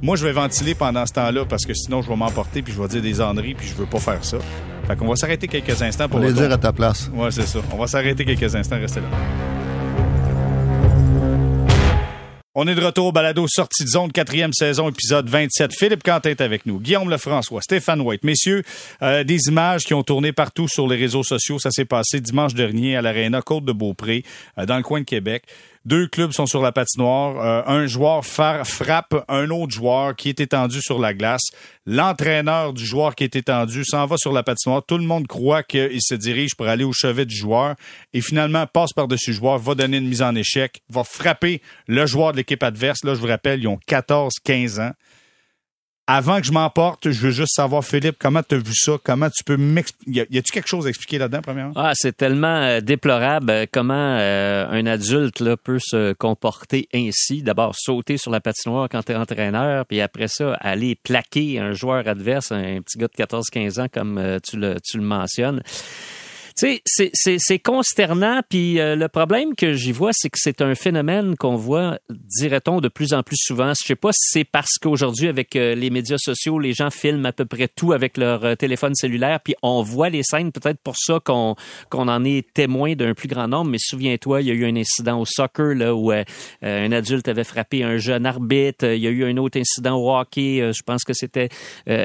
Moi, je vais ventiler pendant ce temps-là parce que sinon, je vais m'emporter puis je vais dire des enneries puis je veux pas faire ça. Fait qu'on va s'arrêter quelques instants pour. On les dire à ta place. Ouais, c'est ça. On va s'arrêter quelques instants. Restez là. On est de retour au balado Sortie de zone, quatrième saison, épisode 27. Philippe Quentin est avec nous, Guillaume Lefrançois, Stéphane White. Messieurs, euh, des images qui ont tourné partout sur les réseaux sociaux. Ça s'est passé dimanche dernier à l'Arena Côte-de-Beaupré, euh, dans le coin de Québec. Deux clubs sont sur la patinoire. Euh, un joueur frappe un autre joueur qui est étendu sur la glace. L'entraîneur du joueur qui est étendu s'en va sur la patinoire. Tout le monde croit qu'il se dirige pour aller au chevet du joueur et finalement passe par-dessus le joueur, va donner une mise en échec, va frapper le joueur de l'équipe adverse. Là, je vous rappelle, ils ont 14-15 ans. Avant que je m'emporte, je veux juste savoir, Philippe, comment tu as vu ça? Comment tu peux m'expliquer? Y a-tu quelque chose à expliquer là-dedans, premièrement? Ah, c'est tellement euh, déplorable euh, comment euh, un adulte là, peut se comporter ainsi. D'abord, sauter sur la patinoire quand tu es entraîneur, puis après ça, aller plaquer un joueur adverse, un petit gars de 14-15 ans, comme tu, le, tu le mentionnes. Tu sais, c'est consternant. Puis euh, le problème que j'y vois, c'est que c'est un phénomène qu'on voit, dirait-on, de plus en plus souvent. Je sais pas si c'est parce qu'aujourd'hui, avec euh, les médias sociaux, les gens filment à peu près tout avec leur euh, téléphone cellulaire, puis on voit les scènes. Peut-être pour ça qu'on qu'on en est témoin d'un plus grand nombre. Mais souviens-toi, il y a eu un incident au soccer là où un adulte avait frappé un jeune arbitre. Il y a eu un autre incident au hockey. je pense que c'était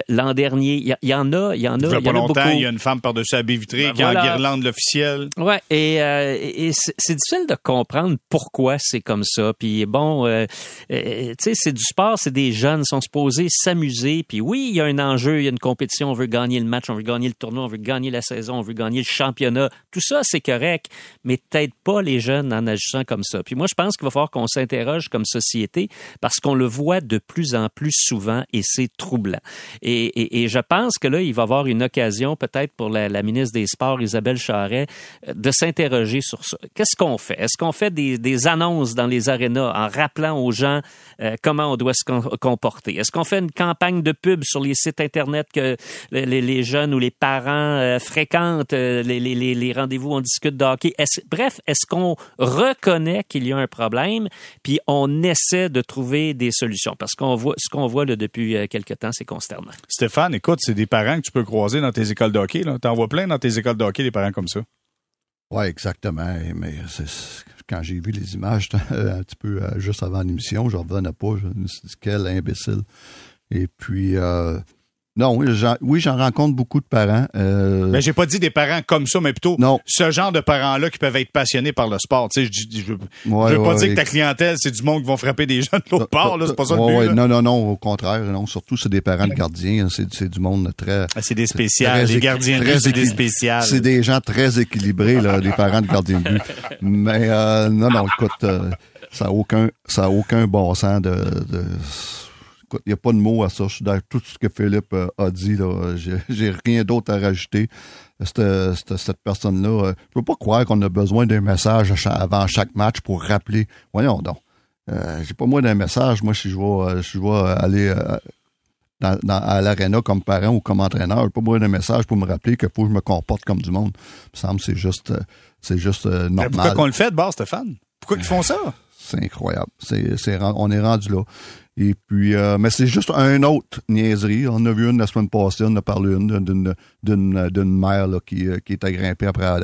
l'an dernier. Il y, en a, il y en a. Il y, a pas longtemps, il y a une femme par-dessus la baie vitrée ben qui voilà. L'officiel. l'officiel. Ouais, et, euh, c'est difficile de comprendre pourquoi c'est comme ça. Puis bon, euh, euh, tu sais, c'est du sport, c'est des jeunes, sont supposés s'amuser. Puis oui, il y a un enjeu, il y a une compétition, on veut gagner le match, on veut gagner le tournoi, on veut gagner la saison, on veut gagner le championnat. Tout ça, c'est correct, mais peut-être pas les jeunes en agissant comme ça. Puis moi, je pense qu'il va falloir qu'on s'interroge comme société parce qu'on le voit de plus en plus souvent et c'est troublant. Et, je pense que là, il va y avoir une occasion peut-être pour la ministre des Sports, Isabelle Euh, de s'interroger sur ça. Qu'est-ce qu'on fait? Est-ce qu'on fait des, annonces dans les arénas en rappelant aux gens euh, comment on doit se comporter? Est-ce qu'on fait une campagne de pub sur les sites Internet que les, jeunes ou les parents euh, fréquentent, les, rendez-vous, on discute de hockey? Est bref, est-ce qu'on reconnaît qu'il y a un problème, puis on essaie de trouver des solutions? Parce qu'on voit, ce qu'on voit là, depuis quelques temps, c'est consternant. Stéphane, écoute, c'est des parents que tu peux croiser dans tes écoles de hockey. T'en vois plein dans tes écoles de des parents comme ça. Oui, exactement. Mais quand j'ai vu les images un petit peu euh, juste avant l'émission, je revenais pas. Je me suis dit, quel imbécile. Et puis, euh, non, oui, j'en rencontre beaucoup de parents. Euh... Mais j'ai pas dit des parents comme ça, mais plutôt ce genre de parents-là qui peuvent être passionnés par le sport. Tu sais, je, je, veux pas dire que ta clientèle, c'est du monde qui vont frapper des jeunes de l'autre part. Là, c'est pas ça le but. Non, non, non, au contraire. Non, surtout, c'est des parents de gardiens. C'est, du monde très... Ah, c'est des spéciales. Les gardiens c'est des spéciales. C'est des gens très équilibrés, là, les parents de gardiens de but. Mais euh, non, non, écoute, euh, ça n'a aucun, ça a aucun bon sens de, de il n'y a pas de mots à ça. Je suis dans tout ce que Philippe euh, a dit. Là. J'ai, rien d'autre à rajouter. Cette, personne-là, euh, je ne peux pas croire qu'on a besoin d'un message avant chaque match pour rappeler. Voyons donc. Euh, j'ai pas moi d'un message. Moi, si je vais, je aller dans, à l'aréna comme parent ou comme entraîneur, j'ai pas besoin d'un message pour me rappeler qu'il faut que je me comporte comme du monde. Il me semble que c'est juste, c'est juste normal. pourquoi qu'on le fait de base, Stéphane? Pourquoi ils font ça? C'est incroyable. C'est, on est rendu là. Et puis, euh, mais c'est juste un autre niaiserie. On a vu une la semaine passée, on a parlé une d'une, d'une, mère là, qui, euh, qui était grimpée après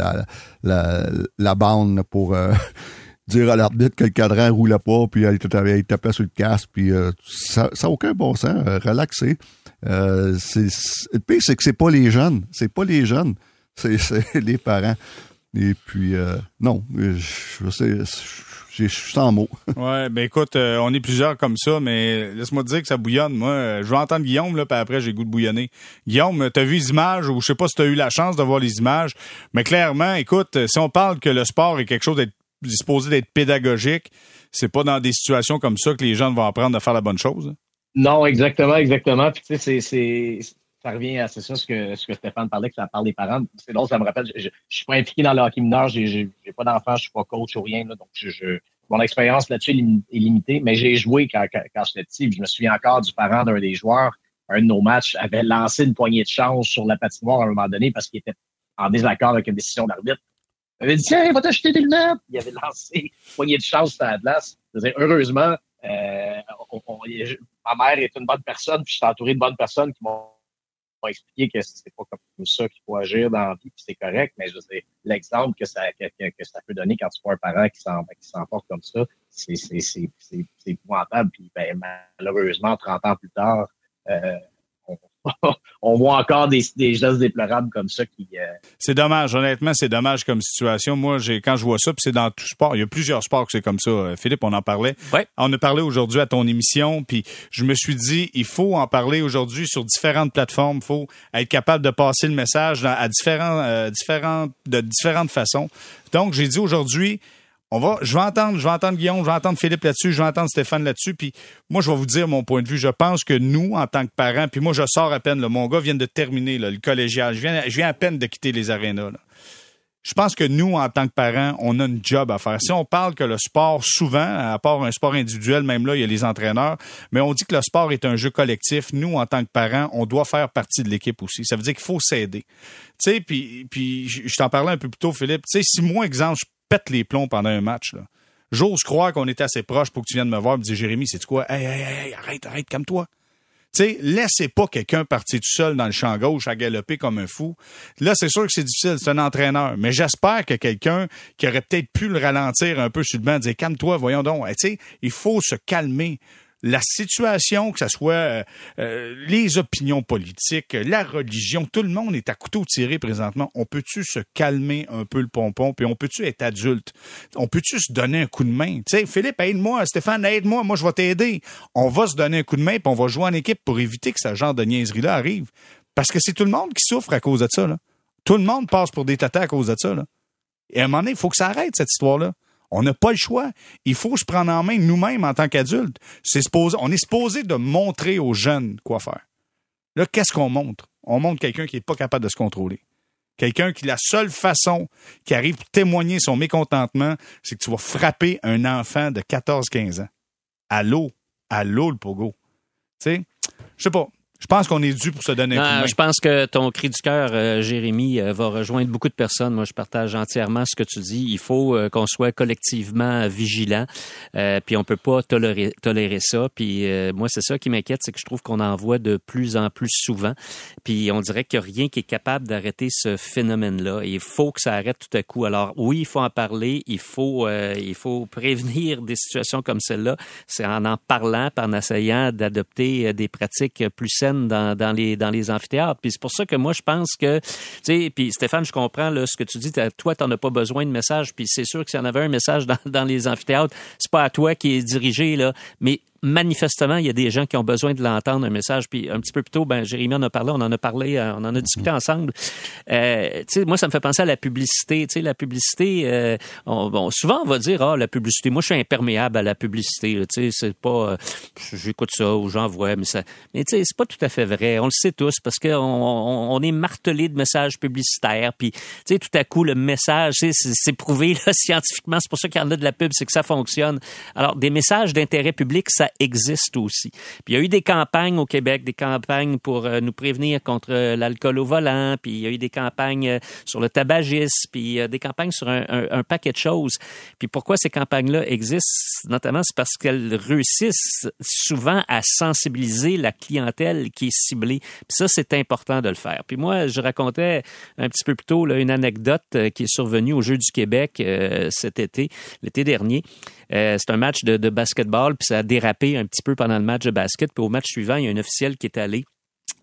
la, la, bande pour euh, dire à l'arbitre que le cadran roulait pas, puis elle, elle, tapait sur le casque, puis ça n'a aucun bon sens. relaxé. c'est, le pire, c'est que c'est pas les jeunes. C'est pas les jeunes. C'est, c'est les parents. Et puis, non, je, sais suis sans mots. ouais, ben écoute, euh, on est plusieurs comme ça, mais laisse-moi te dire que ça bouillonne. Moi, euh, je vais entendre Guillaume, là, puis après, j'ai goût de bouillonner. Guillaume, t'as vu les images, ou je sais pas si t'as eu la chance de voir les images, mais clairement, écoute, si on parle que le sport est quelque chose d'être disposé d'être pédagogique, c'est pas dans des situations comme ça que les gens vont apprendre à faire la bonne chose. Non, exactement, exactement. Puis tu sais, c'est ça revient à c'est ça ce que, ce que Stéphane parlait, que ça parle des parents. C'est drôle, ça me rappelle, je, ne suis pas impliqué dans le hockey mineur, j'ai, pas d'enfant, je suis pas coach ou rien, là, donc je, mon expérience là-dessus est limitée, mais j'ai joué quand, quand, quand j'étais petit. Je me souviens encore du parent d'un des joueurs, un de nos matchs, avait lancé une poignée de chance sur la patinoire à un moment donné parce qu'il était en désaccord avec une décision d'arbitre. Il avait dit, tiens, va t'acheter des lunettes. Il avait lancé une poignée de chance sur la glace. Heureusement, euh, ma mère est une bonne personne, puis je suis entouré de bonnes personnes qui m'ont expliqué que c'est pas comme ça qu'il faut agir dans la vie, puis c'est correct, mais je sais, l'exemple que ça, que, que, ça peut donner quand tu vois un parent qui s'emporte comme ça, c'est, épouvantable. Puis ben, malheureusement, 30 ans plus tard, euh, on voit encore des, des gestes déplorables comme ça qui. Euh, c'est dommage, honnêtement, c'est dommage comme situation. Moi, j'ai quand je vois ça, puis c'est dans tout sport. Il y a plusieurs sports que c'est comme ça. Euh, Philippe, on en parlait. Ouais. On a parlé aujourd'hui à ton émission, puis je me suis dit, il faut en parler aujourd'hui sur différentes plateformes. Il faut être capable de passer le message à différents, euh, différentes, de différentes façons. Donc, j'ai dit aujourd'hui, on va, je vais entendre, je vais entendre Guillaume, je vais entendre Philippe là-dessus, je vais entendre Stéphane là-dessus, puis moi je vais vous dire mon point de vue. Je pense que nous, en tant que parents, puis moi je sors à peine, là, mon gars vient de terminer le collégial, je viens, je viens à peine de quitter les arénas. Je pense que nous, en tant que parents, on a une job à faire. Si on parle que le sport, souvent, à part un sport individuel, même là, il y a les entraîneurs, mais on dit que le sport est un jeu collectif. Nous, en tant que parents, on doit faire partie de l'équipe aussi. Ça veut dire qu'il faut s'aider. Tu sais, puis, puis je t'en parlais un peu plus tôt, Philippe. Tu sais, si moi, exemple, pète les plombs pendant un match. J'ose croire qu'on était assez proche pour que tu viennes me voir et me dire Jérémy, c'est quoi? Hey, hey, hey, arrête, arrête, comme toi. Sais, laissez pas quelqu'un partir tout seul dans le champ gauche à galoper comme un fou. Là, c'est sûr que c'est difficile, c'est un entraîneur. Mais j'espère que quelqu'un qui aurait peut-être pu le ralentir un peu sur le banc, dire calme-toi, voyons donc. Sais, il faut se calmer la situation, que ce soit euh, euh, les opinions politiques, la religion, tout le monde est à couteau tiré présentement. On peut-tu se calmer un peu le pompon, puis on peut-tu être adulte? On peut-tu se donner un coup de main? Tu sais, Philippe, aide-moi, Stéphane, aide-moi, moi je vais t'aider. On va se donner un coup de main, puis on va jouer en équipe pour éviter que ce genre de niaiserie-là arrive. Parce que c'est tout le monde qui souffre à cause de ça. Tout le monde passe pour des tatas à cause de ça. Et à un moment donné, il faut que ça arrête, cette histoire-là. On n'a pas le choix. Il faut se prendre en main nous-mêmes en tant qu'adultes. On est supposé de montrer aux jeunes quoi faire. Là, qu'est-ce qu'on montre? On montre quelqu'un qui n'est pas capable de se contrôler. Quelqu'un qui, la seule façon qui arrive pour témoigner son mécontentement, c'est que tu vas frapper un enfant de 14-15 ans. Allô? Allô, le pogo? Tu sais, je sais pas. Je pense qu'on est dû pour se donner un coup de main. Je pense que ton cri du cœur, euh, Jérémy, euh, va rejoindre beaucoup de personnes. Moi, je partage entièrement ce que tu dis. Il faut euh, qu'on soit collectivement vigilant. puis on peut pas tolérer, tolérer ça. Puis moi, c'est ça qui m'inquiète, c'est que je trouve qu'on en voit de plus en plus souvent. Puis on dirait qu'il n'y a rien qui est capable d'arrêter ce phénomène-là. Il faut que ça arrête tout à coup. Alors oui, il faut en parler. Il faut, il faut prévenir des situations comme celle-là. C'est en en parlant, en essayant d'adopter des pratiques plus saines dans, les, amphithéâtres. Puis c'est pour ça que moi, je pense que, tu sais, puis Stéphane, je comprends ce que tu dis. Toi, tu n'en as pas besoin de message. Puis c'est sûr que s'il y en avait un message dans, dans les amphithéâtres, c'est pas à toi qui est dirigé, là. Mais manifestement, il y a des gens qui ont besoin de l'entendre, un message. Puis un petit peu plus tôt, ben, Jérémy en a parlé, on en a parlé, euh, on en a discuté ensemble. Euh, moi, ça me fait penser à la publicité. Tu sais, la publicité, euh, bon, souvent, on va dire, ah, la publicité, moi, je suis imperméable à la publicité. Tu sais, c'est pas, euh, j'écoute ça ou j'en vois, mais ça, mais tu sais, c'est pas tout à fait vrai. On le sait tous parce qu'on on, est martelé de messages publicitaires. Puis, tu sais, tout à coup, le message, c'est prouvé là, scientifiquement. C'est pour ça qu'il y en a de la pub, c'est que ça fonctionne. Alors, des messages d'intérêt public, ça existe aussi. Puis il y a eu des campagnes au Québec, des campagnes pour euh, nous prévenir contre euh, l'alcool au volant, puis il y a eu des campagnes euh, sur le tabagisme, puis des campagnes sur un, paquet de choses. Puis pourquoi ces campagnes-là existent, notamment, c'est parce qu'elles réussissent souvent à sensibiliser la clientèle qui est ciblée. Puis ça, c'est important de le faire. Puis moi, je racontais un petit peu plus tôt une anecdote qui est survenue au Jeu du Québec cet été, l'été dernier. C'est un match de, de basketball, puis ça a dérapé un petit peu pendant le match de basket. Puis au match suivant, il y a un officiel qui est allé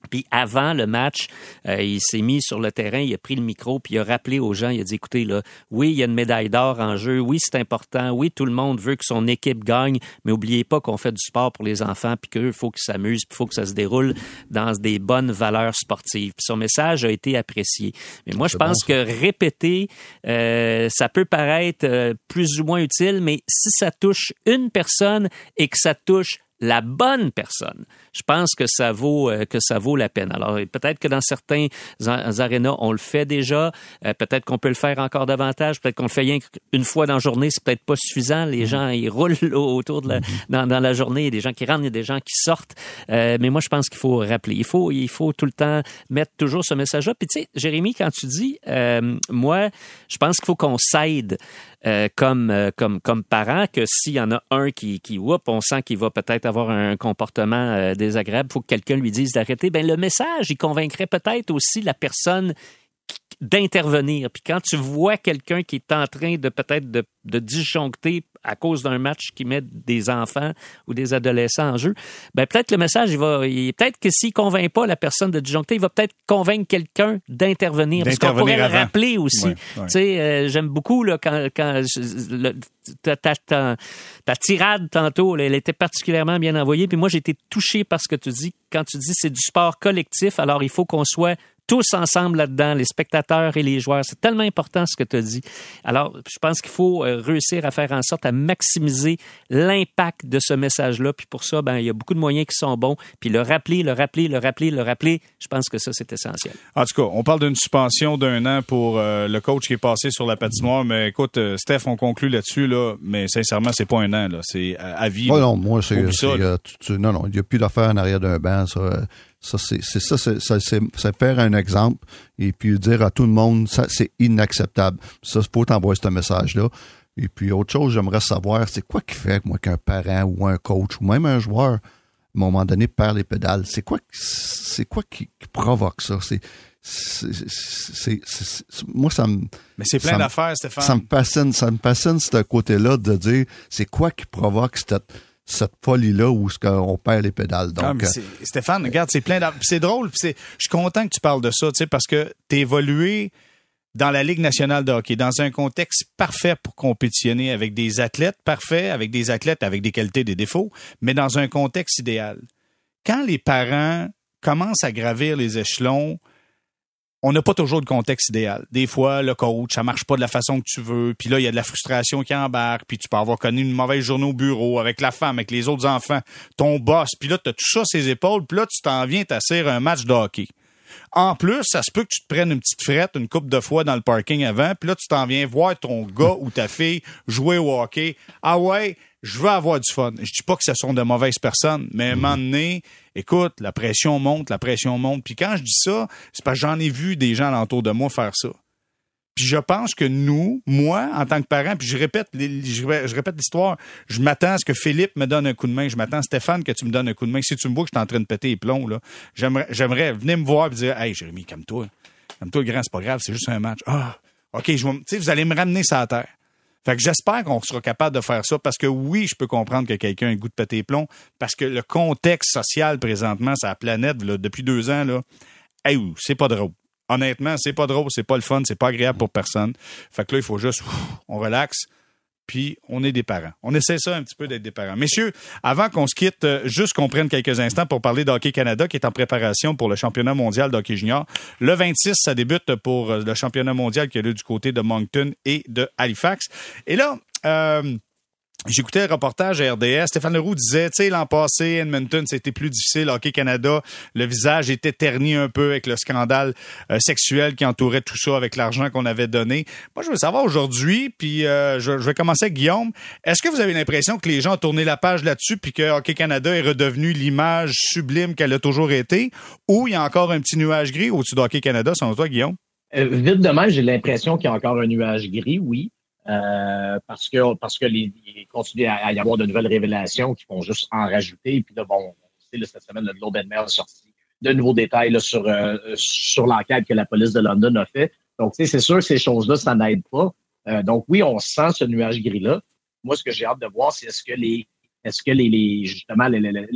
puis avant le match, euh, il s'est mis sur le terrain, il a pris le micro, puis il a rappelé aux gens, il a dit, écoutez, là, oui, il y a une médaille d'or en jeu, oui, c'est important, oui, tout le monde veut que son équipe gagne, mais oubliez pas qu'on fait du sport pour les enfants, puis qu'il faut qu'ils s'amusent, puis il faut que ça se déroule dans des bonnes valeurs sportives. Puis son message a été apprécié. Mais moi, je pense que répéter, euh, ça peut paraître euh, plus ou moins utile, mais si ça touche une personne et que ça touche la bonne personne, je pense que ça vaut euh, que ça vaut la peine. Alors peut-être que dans certains arénas on le fait déjà, euh, peut-être qu'on peut le faire encore davantage, peut-être qu'on le fait rien une fois dans la journée, c'est peut-être pas suffisant. Les gens ils roulent autour de la, dans, dans, la journée, il y a des gens qui rentrent, il y a des gens qui sortent. Euh, mais moi je pense qu'il faut rappeler, il faut il faut tout le temps mettre toujours ce message-là. Puis tu sais, Jérémy, quand tu dis, moi je pense qu'il faut qu'on s'aide. Comme, comme, comme parent, que s'il y en a un qui, qui whoop, on sent qu'il va peut-être avoir un comportement désagréable, il faut que quelqu'un lui dise d'arrêter. Ben le message, il convaincrait peut-être aussi la personne d'intervenir. Puis quand tu vois quelqu'un qui est en train de peut-être de, disjoncter à cause d'un match qui met des enfants ou des adolescents en jeu, ben peut-être le message, il va, peut-être que s'il convainc pas la personne de disjoncter, il va peut-être convaincre quelqu'un d'intervenir. Parce qu'on pourrait le rappeler aussi. Tu sais, euh, j'aime beaucoup là quand, quand ta, tirade tantôt, elle était particulièrement bien envoyée. Puis moi, j'ai été touché par ce que tu dis. Quand tu dis c'est du sport collectif, alors il faut qu'on soit tous ensemble là-dedans, les spectateurs et les joueurs. C'est tellement important ce que tu as dit. Alors, je pense qu'il faut euh, réussir à faire en sorte à maximiser l'impact de ce message-là. Puis pour ça, ben, il y a beaucoup de moyens qui sont bons. Puis le rappeler, le rappeler, le rappeler, le rappeler, je pense que ça, c'est essentiel. En tout cas, on parle d'une suspension d'un an pour euh, le coach qui est passé sur la patinoire. Mais écoute, euh, Steph, on conclut là-dessus, là, mais sincèrement, c'est pas un an. Là. C'est à, vie. Oh non, moi, c'est... non, non, il n'y a plus d'affaires en arrière d'un banc. Ça. Ça, c'est ça, c'est faire un exemple et puis dire à tout le monde, ça, c'est inacceptable. Ça, c'est pour t'envoyer ce message-là. Et puis, autre chose, j'aimerais savoir, c'est quoi qui fait, moi, qu'un parent ou un coach ou même un joueur, à un moment donné, perd les pédales? C'est quoi, c'est quoi qui, provoque ça? C'est, c'est, moi, ça me. Mais c'est plein d'affaires, Stéphane. Ça me fascine, ça me fascine, ce côté-là de dire, c'est quoi qui provoque cette, cette folie-là où on perd les pédales. Ah, Donc, euh, Stéphane, regarde, c'est plein C'est drôle. Je suis content que tu parles de ça, parce que tu évolué dans la Ligue nationale de hockey, dans un contexte parfait pour compétitionner avec des athlètes parfaits, avec des athlètes avec des qualités, des défauts, mais dans un contexte idéal. Quand les parents commencent à gravir les échelons, on n'a pas toujours le contexte idéal. Des fois, le coach, ça marche pas de la façon que tu veux, puis là, il y a de la frustration qui embarque, puis tu peux avoir connu une mauvaise journée au bureau avec la femme, avec les autres enfants, ton boss, puis là, tu as tout ça à ses épaules, puis là, tu t'en viens t'asseoir un match de hockey. En plus, ça se peut que tu te prennes une petite frette une coupe de fois dans le parking avant, puis là, tu t'en viens voir ton gars ou ta fille jouer au hockey. Ah ouais, je veux avoir du fun. Je dis pas que ce sont de mauvaises personnes, mais à un moment donné, écoute, la pression monte, la pression monte. Puis quand je dis ça, c'est parce que j'en ai vu des gens alentour de moi faire ça. Puis je pense que nous, moi, en tant que parent, puis je répète, je répète l'histoire, je m'attends à ce que Philippe me donne un coup de main. Je m'attends, Stéphane, que tu me donnes un coup de main. Si tu me vois que je suis en train de péter les plombs, là, j'aimerais, j'aimerais venir me voir et dire, hey, Jérémy, calme-toi. Calme-toi, grand, c'est pas grave, c'est juste un match. Ah, OK, je tu sais, vous allez me ramener ça à terre. Fait que j'espère qu'on sera capable de faire ça parce que oui, je peux comprendre que quelqu'un ait goût de péter les plombs parce que le contexte social présentement, la planète, là, depuis deux ans, là, hey, c'est pas drôle honnêtement, c'est pas drôle, c'est pas le fun, c'est pas agréable pour personne. Fait que là, il faut juste, on relaxe, puis on est des parents. On essaie ça un petit peu d'être des parents. Messieurs, avant qu'on se quitte, euh, juste qu'on prenne quelques instants pour parler d'Hockey Canada qui est en préparation pour le championnat mondial d'hockey junior. Le 26, ça débute pour euh, le championnat mondial qui a lieu du côté de Moncton et de Halifax. Et là, euh, J'écoutais un reportage à RDS. Stéphane Leroux disait, tu sais, l'an passé, Edmonton, c'était plus difficile. Hockey Canada, le visage était terni un peu avec le scandale euh, sexuel qui entourait tout ça avec l'argent qu'on avait donné. Moi, je veux savoir aujourd'hui, puis euh, je, vais commencer avec Guillaume. Est-ce que vous avez l'impression que les gens ont tourné la page là-dessus, puis que Hockey Canada est redevenu l'image sublime qu'elle a toujours été, ou il y a encore un petit nuage gris au-dessus d'Hockey Canada, selon toi, Guillaume? Euh, vite demain, j'ai l'impression qu'il y a encore un nuage gris, oui. Euh, parce que parce que les, il continue à, y avoir de nouvelles révélations qui vont juste en rajouter. Puis là, bon, c'est cette semaine, le Globe and a sorti de nouveaux détails là, sur euh, sur l'enquête que la police de London a fait. Donc, c'est sûr que ces choses-là, ça n'aide pas. Euh, donc, oui, on sent ce nuage gris-là. Moi, ce que j'ai hâte de voir, c'est est-ce que les est-ce que les, les justement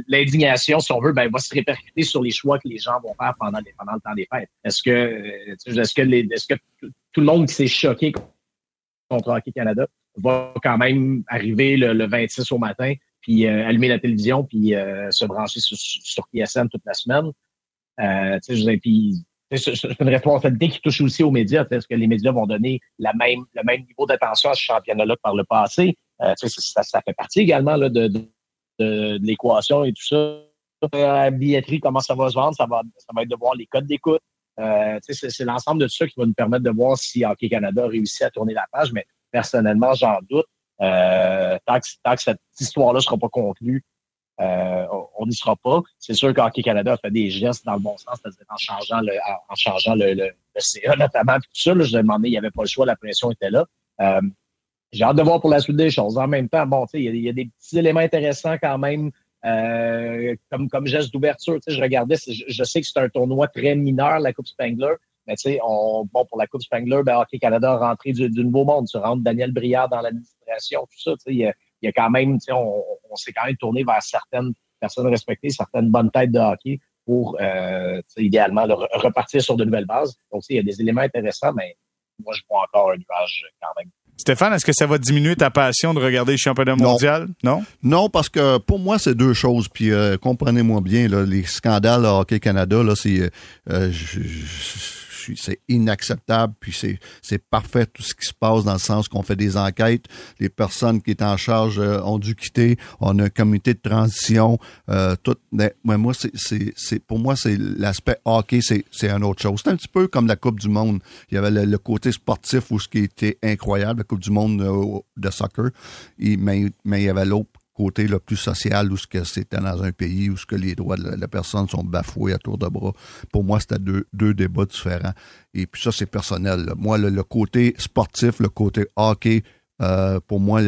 l'indignation, si on veut, ben, va se répercuter sur les choix que les gens vont faire pendant, les, pendant le temps des fêtes? Est-ce que est-ce que les, est-ce que tout le monde s'est choqué contre Hockey Canada va quand même arriver le, 26 au matin, puis euh, allumer la télévision, puis euh, se brancher sur, sur PSN toute la semaine. Euh, puis c'est une responsabilité qui touche aussi aux médias. Est-ce que les médias vont donner la même, le même niveau d'attention à ce championnat-là par le passé? Euh, ça, ça, fait partie également là, de, de, de, l'équation et tout ça. La billetterie, comment ça va se vendre? Ça va, ça va être de voir les codes d'écoute. Euh, c'est l'ensemble de ça qui va nous permettre de voir si Hockey Canada a réussi à tourner la page, mais personnellement, j'en doute. Euh, tant, que, cette histoire-là ne sera pas conclue, euh, on n'y sera pas. C'est sûr qu'Hockey Canada a fait des gestes dans le bon sens, c'est-à-dire en changeant le, en changeant le, le, CA notamment, tout ça. Là, je demandais, il n'y avait pas le choix, la pression était là. Euh, j'ai hâte de voir pour la suite des choses. En même temps, bon, il y, a des petits éléments intéressants quand même euh, comme, comme geste d'ouverture, je regardais, je, sais que c'est un tournoi très mineur, la Coupe Spangler, mais tu sais, bon, pour la Coupe Spangler, ben, Hockey Canada a rentré du, nouveau monde. Tu rentres Daniel Briard dans l'administration, tout ça, il y a, y a quand même, on, on s'est quand même tourné vers certaines personnes respectées, certaines bonnes têtes de hockey pour, euh, idéalement, repartir sur de nouvelles bases. Donc, il y a des éléments intéressants, mais moi, je vois encore un nuage quand même Stéphane, est-ce que ça va diminuer ta passion de regarder le championnat mondial? Non? Non, parce que pour moi, c'est deux choses. Puis euh, comprenez-moi bien, là, les scandales à Hockey Canada, là, c'est euh, c'est inacceptable, puis c'est, parfait tout ce qui se passe dans le sens qu'on fait des enquêtes, les personnes qui étaient en charge euh, ont dû quitter, on a un comité de transition, euh, tout. Mais, moi, c'est, pour moi, c'est l'aspect hockey, c'est, une autre chose. C'est un petit peu comme la Coupe du Monde. Il y avait le, côté sportif où ce qui était incroyable, la Coupe du Monde euh, de soccer, mais, mais il y avait l'autre côté le plus social où ce que c'était dans un pays où ce que les droits de la, personne sont bafoués à tour de bras. Pour moi, c'était deux, deux débats différents. Et puis ça, c'est personnel. Moi, le, côté sportif, le côté hockey, euh, pour moi,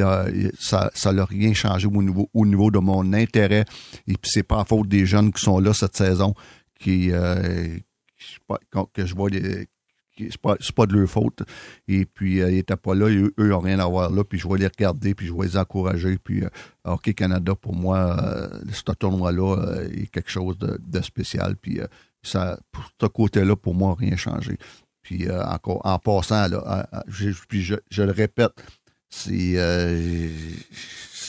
ça n'a rien changé au niveau, au niveau de mon intérêt. Et puis c'est pas à faute des jeunes qui sont là cette saison qui, euh, que je vois les, c'est pas, pas de leur faute. Et puis, euh, ils n'étaient pas là, eux, ils n'ont rien à voir là, puis je vais les regarder, puis je vais les encourager. Puis, euh, Hockey Canada, pour moi, euh, ce tournoi-là est quelque chose de, spécial. Puis, ça, pour ce côté-là, pour moi, rien changé. Puis, encore, en passant, là, je, puis je, le répète, c'est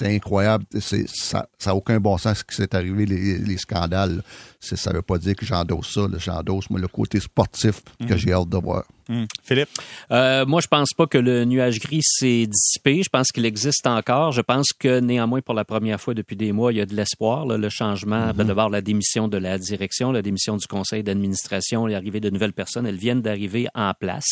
c'est incroyable. C'est, ça n'a aucun bon sens ce qui s'est arrivé, les, les scandales. Ça ne veut pas dire que j'endosse ça. J'endosse, moi, le côté sportif que mhm. j'ai hâte de voir. Mhm. Philippe? Euh, moi, je pense pas que le nuage gris s'est dissipé. Je pense qu'il existe encore. Je pense que néanmoins, pour la première fois depuis des mois, il y a de l'espoir. Le changement, mm -hmm. la démission de la direction, la démission du conseil d'administration, l'arrivée de nouvelles personnes, elles viennent d'arriver en place.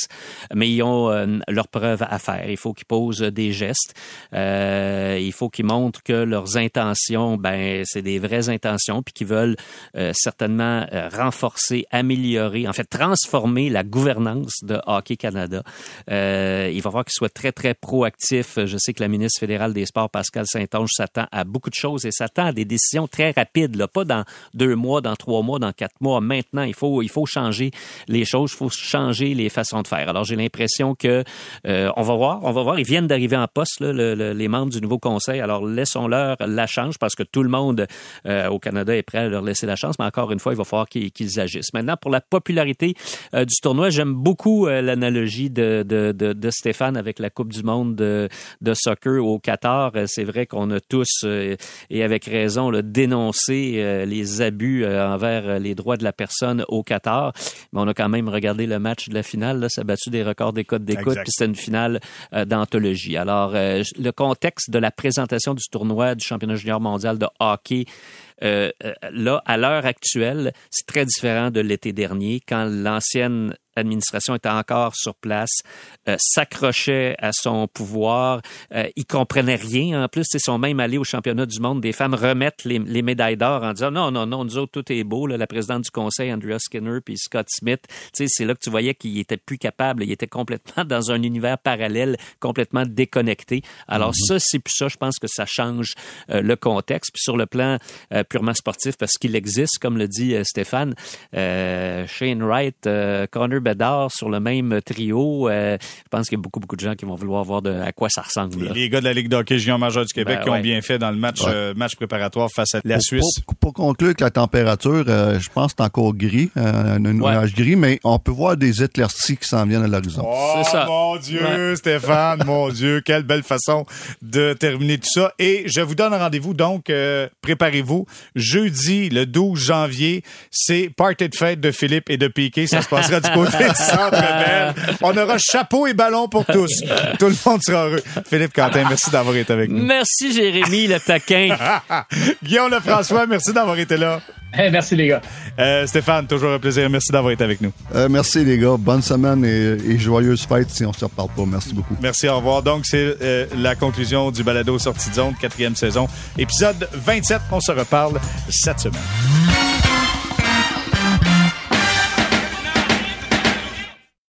Mais ils ont euh, leurs preuves à faire. Il faut qu'ils posent des gestes. Euh, il faut qu'ils montrent que leurs intentions, ben, c'est des vraies intentions, puis qu'ils veulent euh, certainement euh, renforcer, améliorer, en fait, transformer la gouvernance de Hockey Canada. Euh, il va falloir qu'il soit très, très proactif. Je sais que la ministre fédérale des Sports, Pascal Saint-Onge, s'attend à beaucoup de choses et s'attend à des décisions très rapides, pas dans deux mois, dans trois mois, dans quatre mois. Maintenant, il faut, il faut changer les choses, il faut changer les façons de faire. Alors, j'ai l'impression que on va voir, on va voir. Ils viennent d'arriver en poste, les membres du nouveau conseil. Alors, laissons-leur la chance parce que tout le monde euh, au Canada est prêt à leur laisser la chance. Mais encore une fois, il va falloir qu'ils agissent. Maintenant, pour la popularité euh, du tournoi, j'aime beaucoup euh, l'analogie de, de, de, de, Stéphane avec la Coupe du monde de, de soccer au Qatar. C'est vrai qu'on a tous, et avec raison, là, dénoncé les abus envers les droits de la personne au Qatar. Mais on a quand même regardé le match de la finale. Là, ça a battu des records d'écoute d'écoute, puis c'était une finale d'anthologie. Alors, le contexte de la présentation du tournoi du championnat junior mondial de hockey euh, euh, là, à l'heure actuelle, c'est très différent de l'été dernier, quand l'ancienne l'administration était encore sur place, euh, s'accrochait à son pouvoir. Euh, ils comprenaient rien. En plus, ils sont même allés au championnat du monde des femmes remettre les, les médailles d'or en disant non, non, non, nous autres, tout est beau. Là, la présidente du conseil, Andrea Skinner, puis Scott Smith, c'est là que tu voyais qu'ils étaient plus capables. Ils étaient complètement dans un univers parallèle, complètement déconnecté. Alors mm-hmm. ça, c'est plus ça. Je pense que ça change euh, le contexte. Puis sur le plan euh, purement sportif, parce qu'il existe, comme le dit euh, Stéphane, Shane Wright, Connor Bedard sur le même trio. Euh, je pense qu'il y a beaucoup, beaucoup de gens qui vont vouloir voir de, à quoi ça ressemble. Les gars de la Ligue d'hockey junior majeur du Québec ben qui ont bien fait dans le match, euh, match préparatoire face à la Suisse. Pour, conclure que la température, euh, je pense que c'est encore gris, un nuage gris, mais on peut voir des éclaircies qui s'en viennent à l'horizon. Oh, ça. mon Dieu, Stéphane, mon Dieu, quelle belle façon de terminer tout ça. Et je vous donne rendez-vous, donc, préparez-vous. Jeudi, le 12 janvier, c'est Party de fête de Philippe et de Piquet. Ça se passera du côté On aura chapeau et ballon pour tous. Tout le monde sera heureux. Philippe Quentin, merci d'avoir été avec nous. Merci Jérémy, le taquin. Guillaume Lefrançois, merci d'avoir été là. Merci les gars. Euh, Stéphane, toujours un plaisir. Merci d'avoir été avec nous. Euh, merci les gars. Bonne semaine et, et joyeuse fête si on se reparle pas. Merci beaucoup. Merci, au revoir. Donc, c'est euh, la conclusion du balado Sortie de zone, quatrième saison, épisode 27. On se reparle cette semaine.